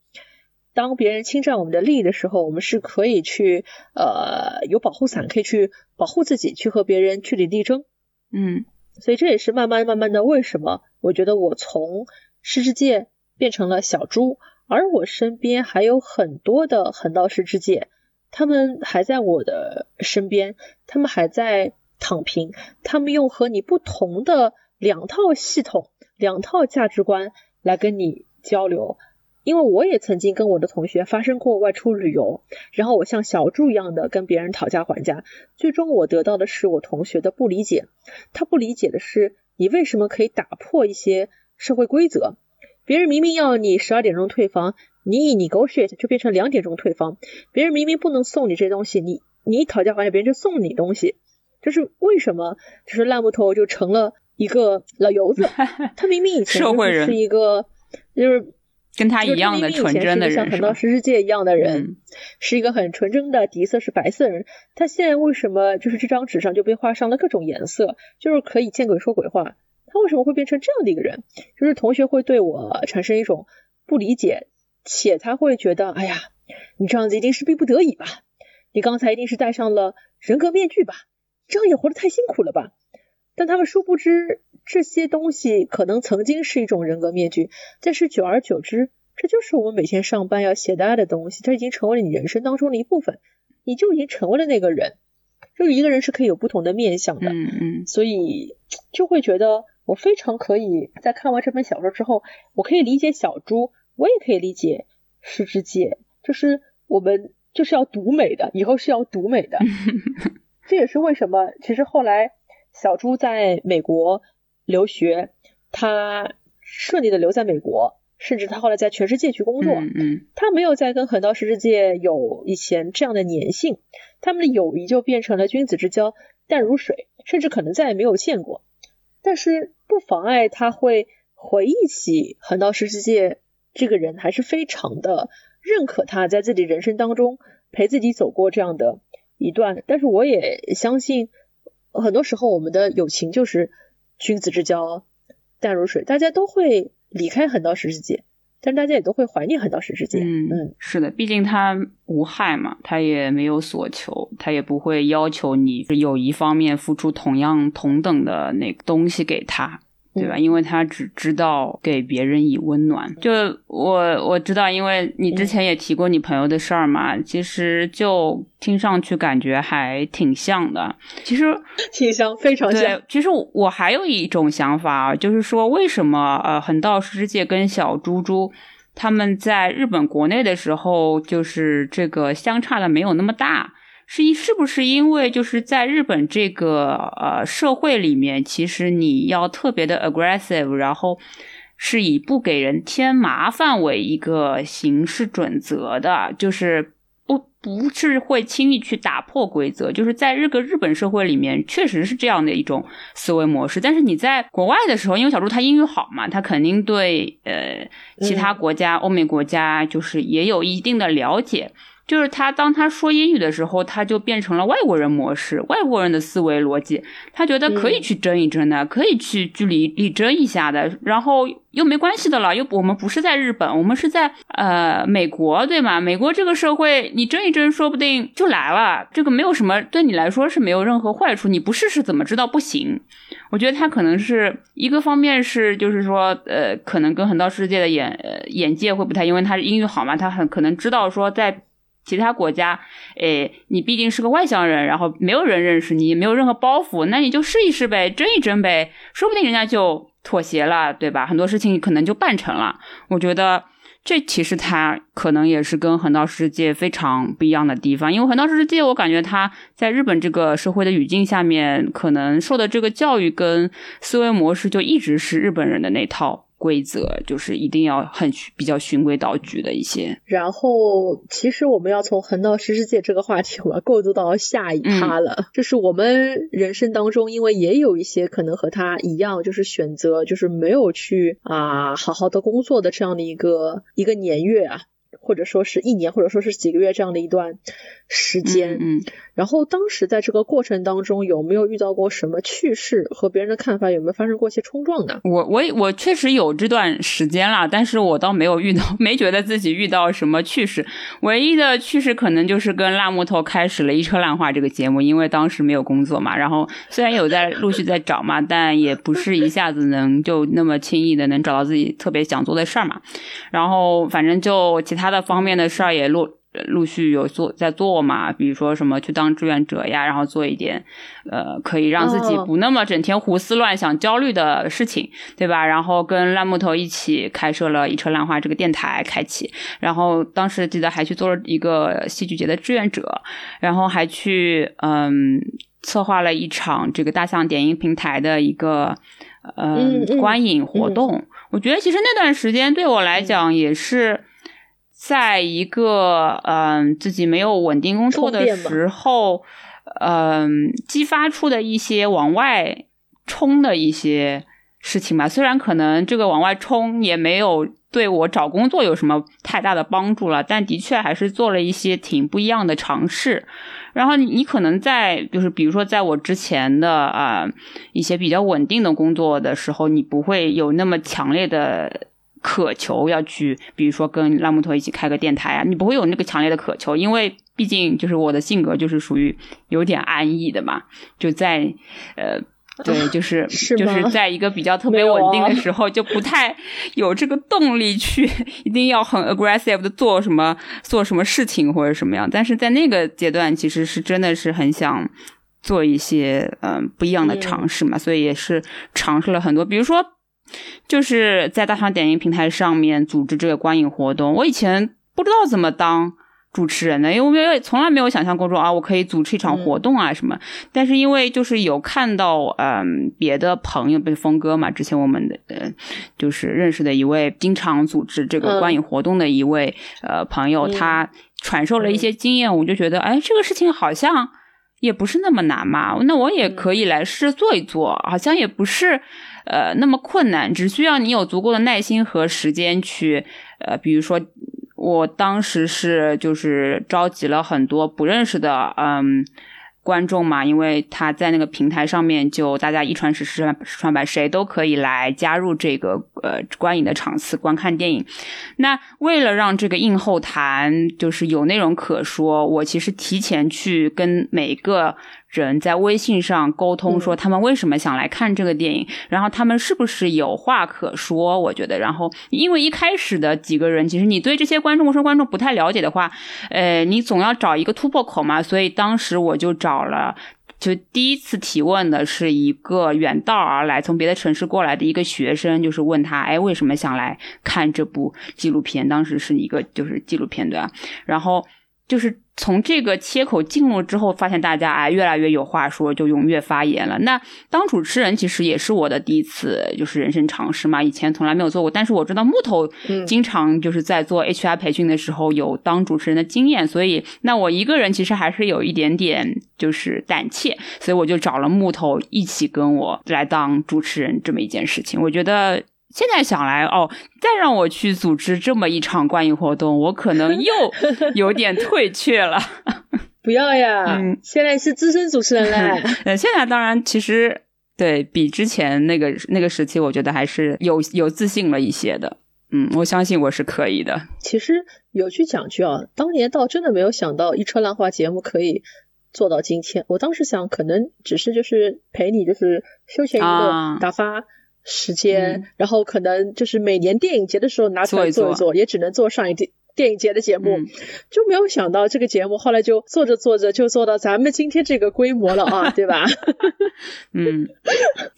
当别人侵占我们的利益的时候，我们是可以去呃有保护伞，可以去保护自己，去和别人据理力争。嗯所以这也是慢慢慢慢的，为什么我觉得我从世之界变成了小猪，而我身边还有很多的横道世之界，他们还在我的身边，他们还在躺平，他们用和你不同的两套系统、两套价值观来跟你交流。因为我也曾经跟我的同学发生过外出旅游，然后我像小猪一样的跟别人讨价还价，最终我得到的是我同学的不理解。他不理解的是，你为什么可以打破一些社会规则？别人明明要你十二点钟退房，你以 negotiate 就变成两点钟退房。别人明明不能送你这东西，你你讨价还价，别人就送你东西。就是为什么？就是烂木头就成了一个老油子。*laughs* 他明明以前是一个，就是跟他一样的纯真的是像横道人是？世界一样的人，嗯是一个很纯真的底色是白色的人，他现在为什么就是这张纸上就被画上了各种颜色，就是可以见鬼说鬼话？他为什么会变成这样的一个人？就是同学会对我产生一种不理解，且他会觉得，哎呀，你这样子一定是逼不得已吧？你刚才一定是戴上了人格面具吧？这样也活得太辛苦了吧？但他们殊不知，这些东西可能曾经是一种人格面具，但是久而久之，这就是我们每天上班要携带的东西，它已经成为了你人生当中的一部分，你就已经成为了那个人。就是一个人是可以有不同的面相的，嗯嗯所以就会觉得我非常可以在看完这本小说之后，我可以理解小猪，我也可以理解失之介，就是我们就是要读美的，以后是要读美的。*laughs* 这也是为什么，其实后来小猪在美国留学，他顺利的留在美国，甚至他后来在全世界去工作，嗯嗯他没有再跟横道世之介有以前这样的粘性，他们的友谊就变成了君子之交，淡如水，甚至可能再也没有见过。但是不妨碍他会回忆起横道世之介这个人，还是非常的认可他在自己人生当中陪自己走过这样的一段。但是我也相信，很多时候我们的友情就是君子之交，淡如水，大家都会离开横道世之介。但大家也都会怀念横道世之介。嗯嗯，是的，毕竟他无害嘛，他也没有所求，他也不会要求你有一方面付出同样同等的那个东西给他。对吧？因为他只知道给别人以温暖。就我我知道，因为你之前也提过你朋友的事儿嘛，其实就听上去感觉还挺像的。其实 *laughs* 挺像，非常像。对，其实我还有一种想法，就是说，为什么呃，横道世界跟小猪猪他们在日本国内的时候，就是这个相差的没有那么大？是是不是因为就是在日本这个呃社会里面，其实你要特别的 aggressive，然后是以不给人添麻烦为一个行事准则的，就是不不是会轻易去打破规则，就是在这个日本社会里面确实是这样的一种思维模式。但是你在国外的时候，因为小猪他英语好嘛，他肯定对呃其他国家、欧美国家就是也有一定的了解。就是他，当他说英语的时候，他就变成了外国人模式，外国人的思维逻辑。他觉得可以去争一争的，可以去据理力争一下的，然后又没关系的了。又我们不是在日本，我们是在呃美国，对吗？美国这个社会，你争一争，说不定就来了。这个没有什么，对你来说是没有任何坏处。你不试试怎么知道不行？我觉得他可能是一个方面是，就是说，呃，可能跟很多世界的眼眼界会不太，因为他英语好嘛，他很可能知道说在。其他国家，诶，你毕竟是个外乡人，然后没有人认识你，也没有任何包袱，那你就试一试呗，争一争呗，说不定人家就妥协了，对吧？很多事情可能就办成了。我觉得这其实他可能也是跟横道世界非常不一样的地方，因为横道世界，我感觉他在日本这个社会的语境下面，可能受的这个教育跟思维模式就一直是日本人的那套。规则就是一定要很比较循规蹈矩的一些。然后，其实我们要从横道世世界这个话题，我要过渡到下一趴了。就是我们人生当中，因为也有一些可能和他一样，就是选择就是没有去啊好好的工作的这样的一个一个年月啊。或者说是一年，或者说是几个月这样的一段时间，嗯，然后当时在这个过程当中有没有遇到过什么趣事？和别人的看法有没有发生过一些冲撞呢？我我我确实有这段时间了，但是我倒没有遇到，*laughs* 没觉得自己遇到什么趣事。唯一的趣事可能就是跟烂木头开始了一车烂话这个节目，因为当时没有工作嘛，然后虽然有在陆续在找嘛，但也不是一下子能就那么轻易的能找到自己特别想做的事儿嘛。然后反正就其他的。方面的事儿也陆陆续有做在做嘛，比如说什么去当志愿者呀，然后做一点呃可以让自己不那么整天胡思乱想、焦虑的事情，对吧？然后跟烂木头一起开设了一车烂花这个电台，开启。然后当时记得还去做了一个戏剧节的志愿者，然后还去嗯策划了一场这个大象点映平台的一个嗯观影活动。我觉得其实那段时间对我来讲也是。在一个嗯自己没有稳定工作的时候，嗯，激发出的一些往外冲的一些事情吧。虽然可能这个往外冲也没有对我找工作有什么太大的帮助了，但的确还是做了一些挺不一样的尝试。然后你你可能在就是比如说在我之前的啊一些比较稳定的工作的时候，你不会有那么强烈的。渴求要去，比如说跟拉木托一起开个电台啊，你不会有那个强烈的渴求，因为毕竟就是我的性格就是属于有点安逸的嘛，就在呃，对，就是就是在一个比较特别稳定的时候，就不太有这个动力去 *laughs* 一定要很 aggressive 的做什么做什么事情或者什么样，但是在那个阶段其实是真的是很想做一些嗯不一样的尝试嘛，所以也是尝试了很多，比如说。就是在大赏点映平台上面组织这个观影活动。我以前不知道怎么当主持人的，因为我没有从来没有想象过说啊，我可以主持一场活动啊什么。但是因为就是有看到嗯别的朋友，不是峰哥嘛，之前我们的呃就是认识的一位经常组织这个观影活动的一位呃朋友，他传授了一些经验，我就觉得哎，这个事情好像也不是那么难嘛，那我也可以来试做一做，好像也不是。呃，那么困难，只需要你有足够的耐心和时间去，呃，比如说，我当时是就是召集了很多不认识的嗯观众嘛，因为他在那个平台上面就大家一传十十传十传百，谁都可以来加入这个呃观影的场次观看电影。那为了让这个映后谈就是有内容可说，我其实提前去跟每个人在微信上沟通，说他们为什么想来看这个电影，然后他们是不是有话可说。我觉得，然后因为一开始的几个人，其实你对这些观众、陌生观众不太了解的话，呃，你总要找一个突破口嘛。所以当时我就找了。就第一次提问的是一个远道而来、从别的城市过来的一个学生，就是问他，哎，为什么想来看这部纪录片？当时是一个就是纪录片对吧？然后就是。从这个切口进入之后，发现大家哎越来越有话说，就踊跃发言了。那当主持人其实也是我的第一次，就是人生尝试嘛，以前从来没有做过。但是我知道木头经常就是在做 HR 培训的时候有当主持人的经验，所以那我一个人其实还是有一点点就是胆怯，所以我就找了木头一起跟我来当主持人这么一件事情。我觉得。现在想来哦，再让我去组织这么一场观影活动，我可能又有点退却了。*laughs* 不要呀，嗯现在是资深主持人了。*laughs* 呃，现在当然其实对比之前那个那个时期，我觉得还是有有自信了一些的。嗯，我相信我是可以的。其实有句讲句啊，当年倒真的没有想到一车浪花节目可以做到今天。我当时想，可能只是就是陪你，就是休闲娱乐打发。时间，然后可能就是每年电影节的时候拿出来做一做，也只能做上一电电影节的节目，就没有想到这个节目后来就做着做着就做到咱们今天这个规模了啊，对吧？*laughs* 嗯，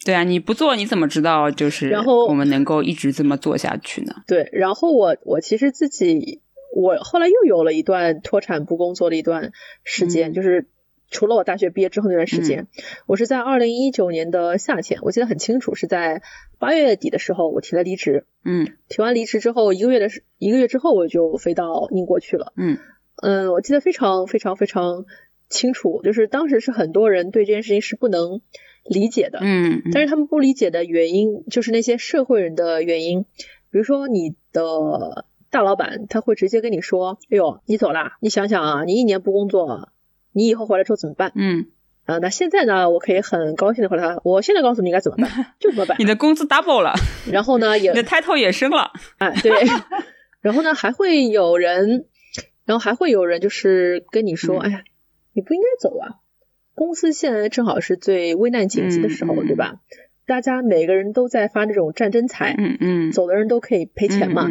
对啊，你不做你怎么知道就是然后我们能够一直这么做下去呢？对，然后我我其实自己我后来又有了一段脱产不工作的一段时间，就是。除了我大学毕业之后那段时间，我是在二零一九年的夏天，我记得很清楚，是在八月底的时候，我提了离职。嗯，提完离职之后，一个月的一个月之后，我就飞到英国去了。嗯嗯，我记得非常非常非常清楚，就是当时是很多人对这件事情是不能理解的。嗯，但是他们不理解的原因，就是那些社会人的原因，比如说你的大老板，他会直接跟你说：“哎呦，你走啦，你想想啊，你一年不工作。”你以后回来之后怎么办？嗯，啊，那现在呢？我可以很高兴的回答他，我现在告诉你应该怎么办，*laughs* 就怎么办。你的工资 double 了，*laughs* 然后呢，也你的 title 也升了，*laughs* 啊，对。然后呢，还会有人，然后还会有人就是跟你说，哎呀，你不应该走啊，公司现在正好是最危难紧急的时候，对吧？大家每个人都在发那种战争财，嗯嗯，走的人都可以赔钱嘛，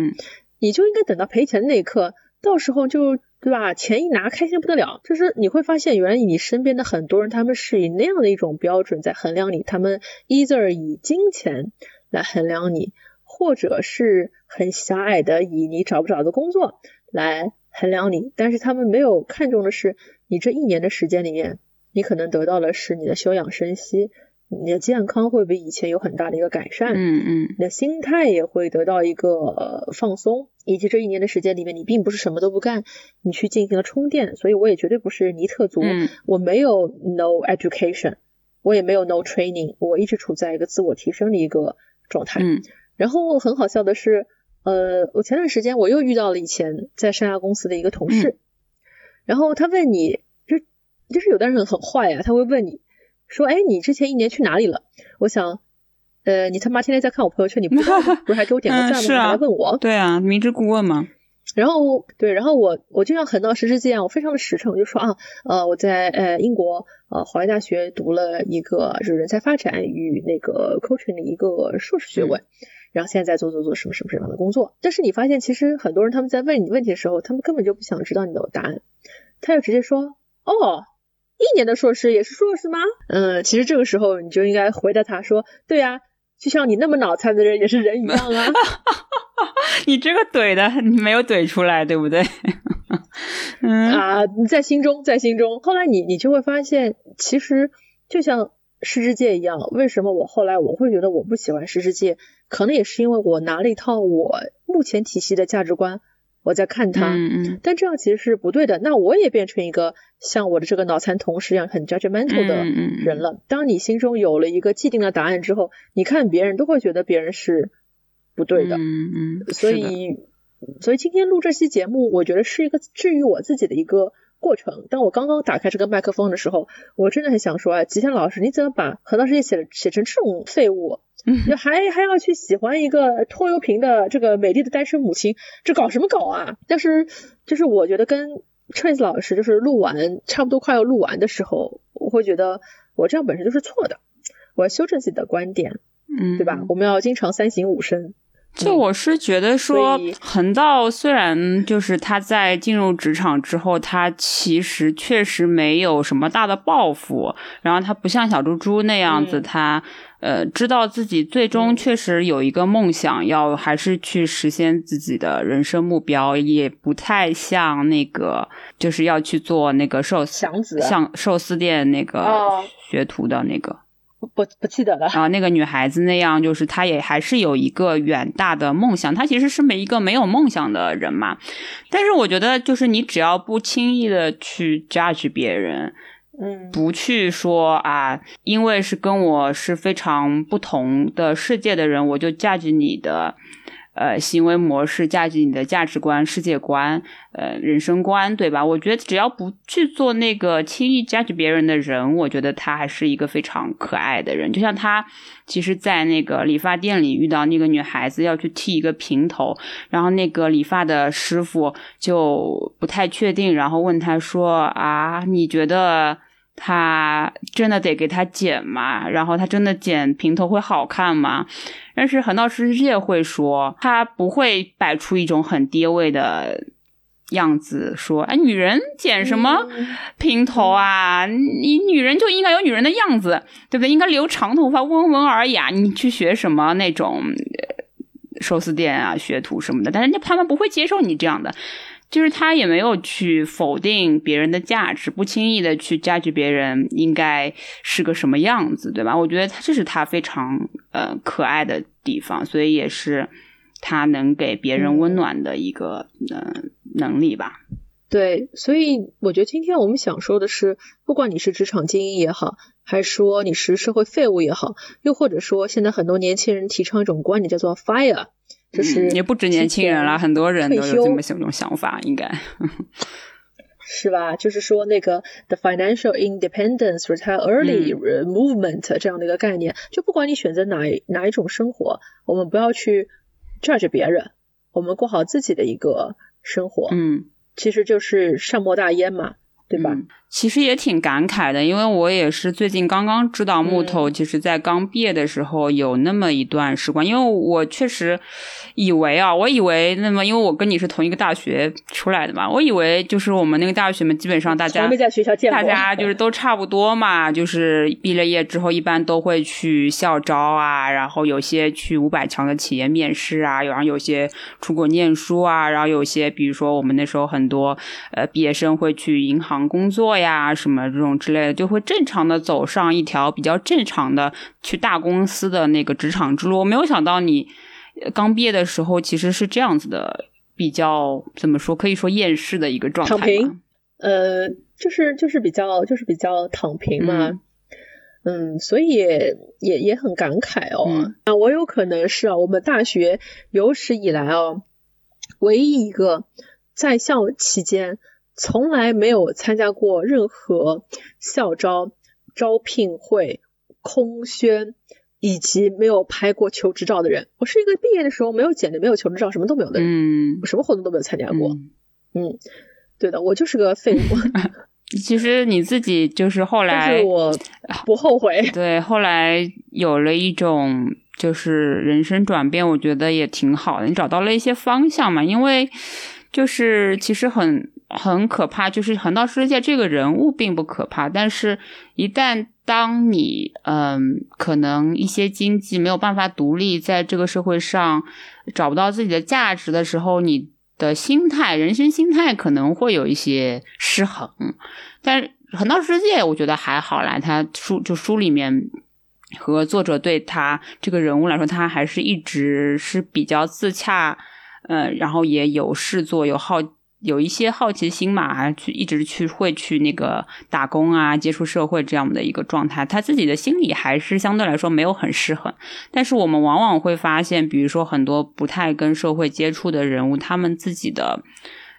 你就应该等到赔钱的那一刻，到时候就。对吧？钱一拿，开心不得了。就是你会发现，原来你身边的很多人，他们是以那样的一种标准在衡量你。他们 either 以金钱来衡量你，或者是很狭隘的以你找不找的工作来衡量你。但是他们没有看重的是，你这一年的时间里面，你可能得到的是你的休养生息。你的健康会比以前有很大的一个改善，嗯嗯，你的心态也会得到一个放松，以及这一年的时间里面，你并不是什么都不干，你去进行了充电，所以我也绝对不是尼特族，我没有 no education，我也没有 no training，我一直处在一个自我提升的一个状态，嗯，然后很好笑的是，呃，我前段时间我又遇到了以前在上亚公司的一个同事，然后他问你，就就是有的人很坏呀，他会问你。说，哎，你之前一年去哪里了？我想，呃，你他妈天天在看我朋友圈，你不知道 *laughs* 不是还给我点个赞吗？还来问我？对啊，明知故问嘛。然后，对，然后我我就像很到实之见，我非常的实诚，我就说啊，呃，我在呃英国呃华威大学读了一个就是人才发展与那个 coaching 的一个硕士学位，然后现在在做做做什么什么什么样的工作。但是你发现，其实很多人他们在问你问题的时候，他们根本就不想知道你的答案，他就直接说，哦。一年的硕士也是硕士吗？嗯，其实这个时候你就应该回答他说：“对呀，就像你那么脑残的人也是人一样啊。*laughs* ”你这个怼的，你没有怼出来，对不对？*laughs* 嗯啊，你在心中，在心中。后来你你就会发现，其实就像师之界一样，为什么我后来我会觉得我不喜欢师之界？可能也是因为我拿了一套我目前体系的价值观。我在看他，但这样其实是不对的。那我也变成一个像我的这个脑残同事一样很 judgmental 的人了。当你心中有了一个既定的答案之后，你看别人都会觉得别人是不对的。嗯嗯。所以，所以今天录这期节目，我觉得是一个治愈我自己的一个过程。当我刚刚打开这个麦克风的时候，我真的很想说啊，吉田老师，你怎么把很多事情写写成这种废物？就还还要去喜欢一个拖油瓶的这个美丽的单身母亲，这搞什么搞啊？但是就是我觉得跟 Trace 老师就是录完差不多快要录完的时候，我会觉得我这样本身就是错的，我要修正自己的观点，嗯，对吧？我们要经常三省吾身。就我是觉得说，横道虽然就是他在进入职场之后，他其实确实没有什么大的抱负，然后他不像小猪猪那样子，他呃知道自己最终确实有一个梦想，要还是去实现自己的人生目标，也不太像那个就是要去做那个寿司像寿司店那个学徒的那个。不不记得了然后，那个女孩子那样，就是她也还是有一个远大的梦想。她其实是没一个没有梦想的人嘛。但是我觉得，就是你只要不轻易的去 judge 别人，不去说啊，因为是跟我是非常不同的世界的人，我就驾驭你的。呃，行为模式、价值、你的价值观、世界观、呃，人生观，对吧？我觉得只要不去做那个轻易驾驭别人的人，我觉得他还是一个非常可爱的人。就像他，其实，在那个理发店里遇到那个女孩子要去剃一个平头，然后那个理发的师傅就不太确定，然后问他说：“啊，你觉得？”他真的得给他剪吗？然后他真的剪平头会好看吗？但是横道世界会说，他不会摆出一种很低位的样子，说：“哎，女人剪什么平头啊？你女人就应该有女人的样子，对不对？应该留长头发，温文尔雅。你去学什么那种寿司店啊，学徒什么的？但人家他们不会接受你这样的。”就是他也没有去否定别人的价值，不轻易的去 judge 别人应该是个什么样子，对吧？我觉得他这是他非常呃可爱的地方，所以也是他能给别人温暖的一个呃能力吧。对，所以我觉得今天我们想说的是，不管你是职场精英也好，还是说你是社会废物也好，又或者说现在很多年轻人提倡一种观点叫做 fire。就是也不止年轻人啦，很多人都有这么这种想法，应该 *laughs* 是吧？就是说那个 the financial independence retire early movement 这样的一个概念，就不管你选择哪哪一种生活，我们不要去 judge 别人，我们过好自己的一个生活，嗯，其实就是善莫大焉嘛。对吧？其实也挺感慨的，因为我也是最近刚刚知道木头，其实在刚毕业的时候有那么一段时光。因为我确实以为啊，我以为那么，因为我跟你是同一个大学出来的嘛，我以为就是我们那个大学嘛，基本上大家没在学校见过，大家就是都差不多嘛，就是毕了业之后一般都会去校招啊，然后有些去五百强的企业面试啊，然后有些出国念书啊，然后有些比如说我们那时候很多呃毕业生会去银行。工作呀，什么这种之类的，就会正常的走上一条比较正常的去大公司的那个职场之路。我没有想到你刚毕业的时候其实是这样子的，比较怎么说，可以说厌世的一个状态。躺平，呃，就是就是比较就是比较躺平嘛。嗯，所以也也也很感慨哦。啊，我有可能是啊，我们大学有史以来哦，唯一一个在校期间。从来没有参加过任何校招、招聘会、空宣，以及没有拍过求职照的人。我是一个毕业的时候没有简历、没有求职照、什么都没有的人。嗯，我什么活动都没有参加过。嗯，对的，我就是个废物。*laughs* 其实你自己就是后来，是我不后悔。*laughs* 对，后来有了一种就是人生转变，我觉得也挺好的。你找到了一些方向嘛？因为就是其实很。很可怕，就是横道世界这个人物并不可怕，但是一旦当你嗯，可能一些经济没有办法独立，在这个社会上找不到自己的价值的时候，你的心态、人生心态可能会有一些失衡。但是横道世界，我觉得还好啦，他书就书里面和作者对他这个人物来说，他还是一直是比较自洽，嗯，然后也有事做，有好。有一些好奇心嘛，去一直去会去那个打工啊，接触社会这样的一个状态，他自己的心理还是相对来说没有很失衡。但是我们往往会发现，比如说很多不太跟社会接触的人物，他们自己的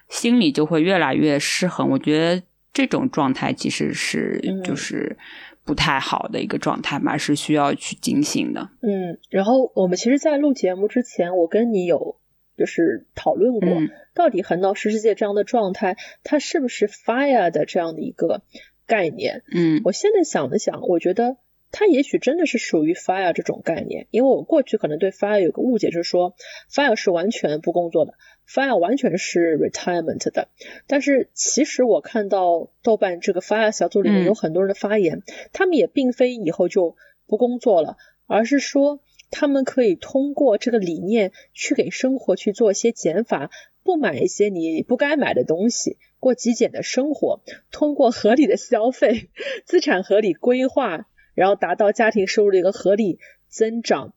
心理就会越来越失衡。我觉得这种状态其实是就是不太好的一个状态吧，是需要去警醒的。嗯，然后我们其实，在录节目之前，我跟你有就是讨论过，到底横道世世界这样的状态，它是不是 fire 的这样的一个概念？嗯，我现在想了想，我觉得。它也许真的是属于 fire 这种概念，因为我过去可能对 fire 有个误解，就是说 fire 是完全不工作的，fire 完全是 retirement 的。但是其实我看到豆瓣这个 fire 小组里面有很多人的发言，他们也并非以后就不工作了，而是说他们可以通过这个理念去给生活去做一些减法，不买一些你不该买的东西，过极简的生活，通过合理的消费，*laughs* 资产合理规划。然后达到家庭收入的一个合理增长，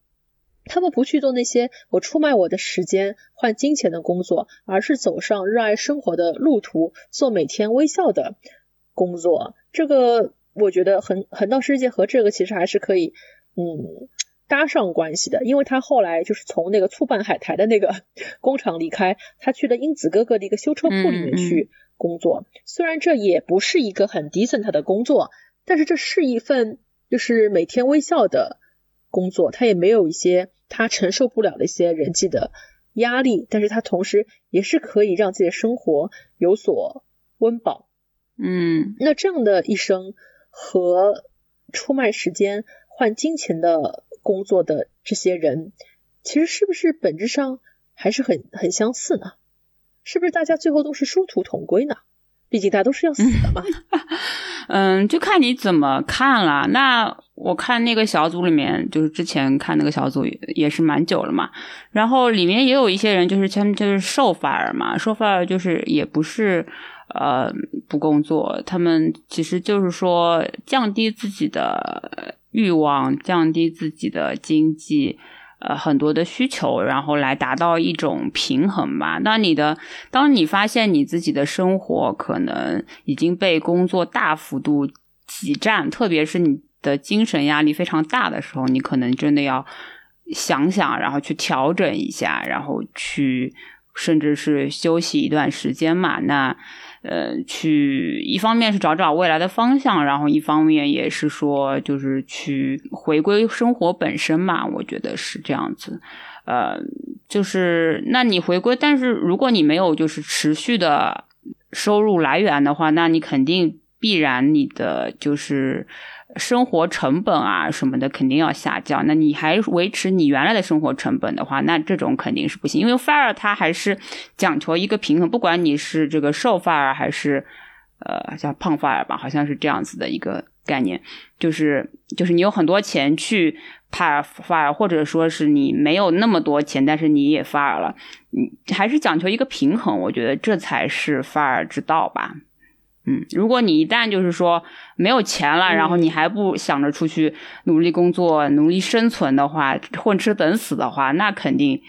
他们不去做那些我出卖我的时间换金钱的工作，而是走上热爱生活的路途，做每天微笑的工作。这个我觉得横横道世界和这个其实还是可以嗯搭上关系的，因为他后来就是从那个醋拌海苔的那个 *laughs* 工厂离开，他去了英子哥哥的一个修车铺里面去工作。虽然这也不是一个很 decent 的工作，但是这是一份。就是每天微笑的工作，他也没有一些他承受不了的一些人际的压力，但是他同时也是可以让自己的生活有所温饱。嗯，那这样的一生和出卖时间换金钱的工作的这些人，其实是不是本质上还是很很相似呢？是不是大家最后都是殊途同归呢？毕竟大家都是要死的嘛。*laughs* 嗯，就看你怎么看了。那我看那个小组里面，就是之前看那个小组也是蛮久了嘛。然后里面也有一些人，就是他们就是受法尔嘛，受法尔就是也不是呃不工作，他们其实就是说降低自己的欲望，降低自己的经济。呃，很多的需求，然后来达到一种平衡吧。那你的，当你发现你自己的生活可能已经被工作大幅度挤占，特别是你的精神压力非常大的时候，你可能真的要想想，然后去调整一下，然后去甚至是休息一段时间嘛。那。呃，去一方面是找找未来的方向，然后一方面也是说，就是去回归生活本身嘛。我觉得是这样子。呃，就是那你回归，但是如果你没有就是持续的收入来源的话，那你肯定必然你的就是。生活成本啊什么的肯定要下降，那你还维持你原来的生活成本的话，那这种肯定是不行。因为 fire 它还是讲求一个平衡，不管你是这个瘦 fire 还是呃叫胖 fire 吧，好像是这样子的一个概念，就是就是你有很多钱去 fire 或者说是你没有那么多钱，但是你也 fire 了，你还是讲求一个平衡，我觉得这才是 fire 之道吧。嗯，如果你一旦就是说没有钱了，然后你还不想着出去努力工作、努力生存的话，混吃等死的话，那肯定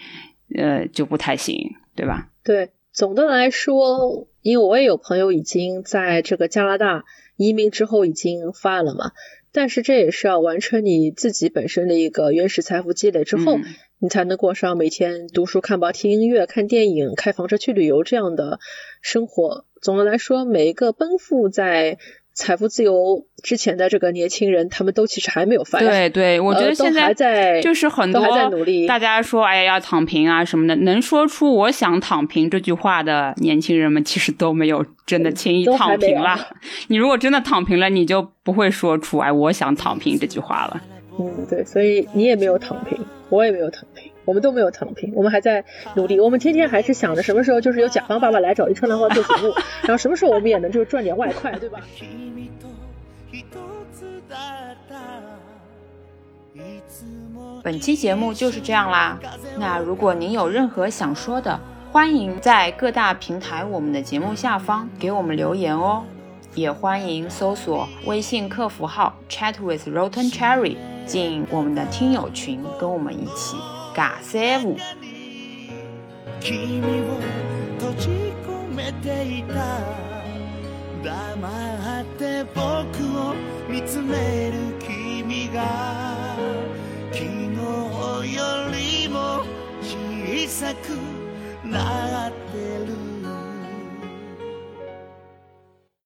呃就不太行，对吧？对，总的来说，因为我也有朋友已经在这个加拿大移民之后已经发了嘛，但是这也是要完成你自己本身的一个原始财富积累之后，你才能过上每天读书、看报、听音乐、看电影、开房车去旅游这样的生活。总的来说，每一个奔赴在财富自由之前的这个年轻人，他们都其实还没有发对对，我觉得现在就是很多在努力。大家说哎呀要躺平啊什么的，能说出我想躺平这句话的年轻人们，其实都没有真的轻易躺平了。*laughs* 你如果真的躺平了，你就不会说出哎我想躺平这句话了。嗯，对，所以你也没有躺平，我也没有躺平。我们都没有躺平，我们还在努力。我们天天还是想着什么时候就是有甲方爸爸来找一车兰花做节目，然后什么时候我们也能就是赚点外快，对吧？本期节目就是这样啦。那如果您有任何想说的，欢迎在各大平台我们的节目下方给我们留言哦。也欢迎搜索微信客服号 Chat with Rotten Cherry 进我们的听友群，跟我们一起。嘎三五。君を閉じ込めていた。黙って僕を見つめる君が。昨日よりも小さくなってる。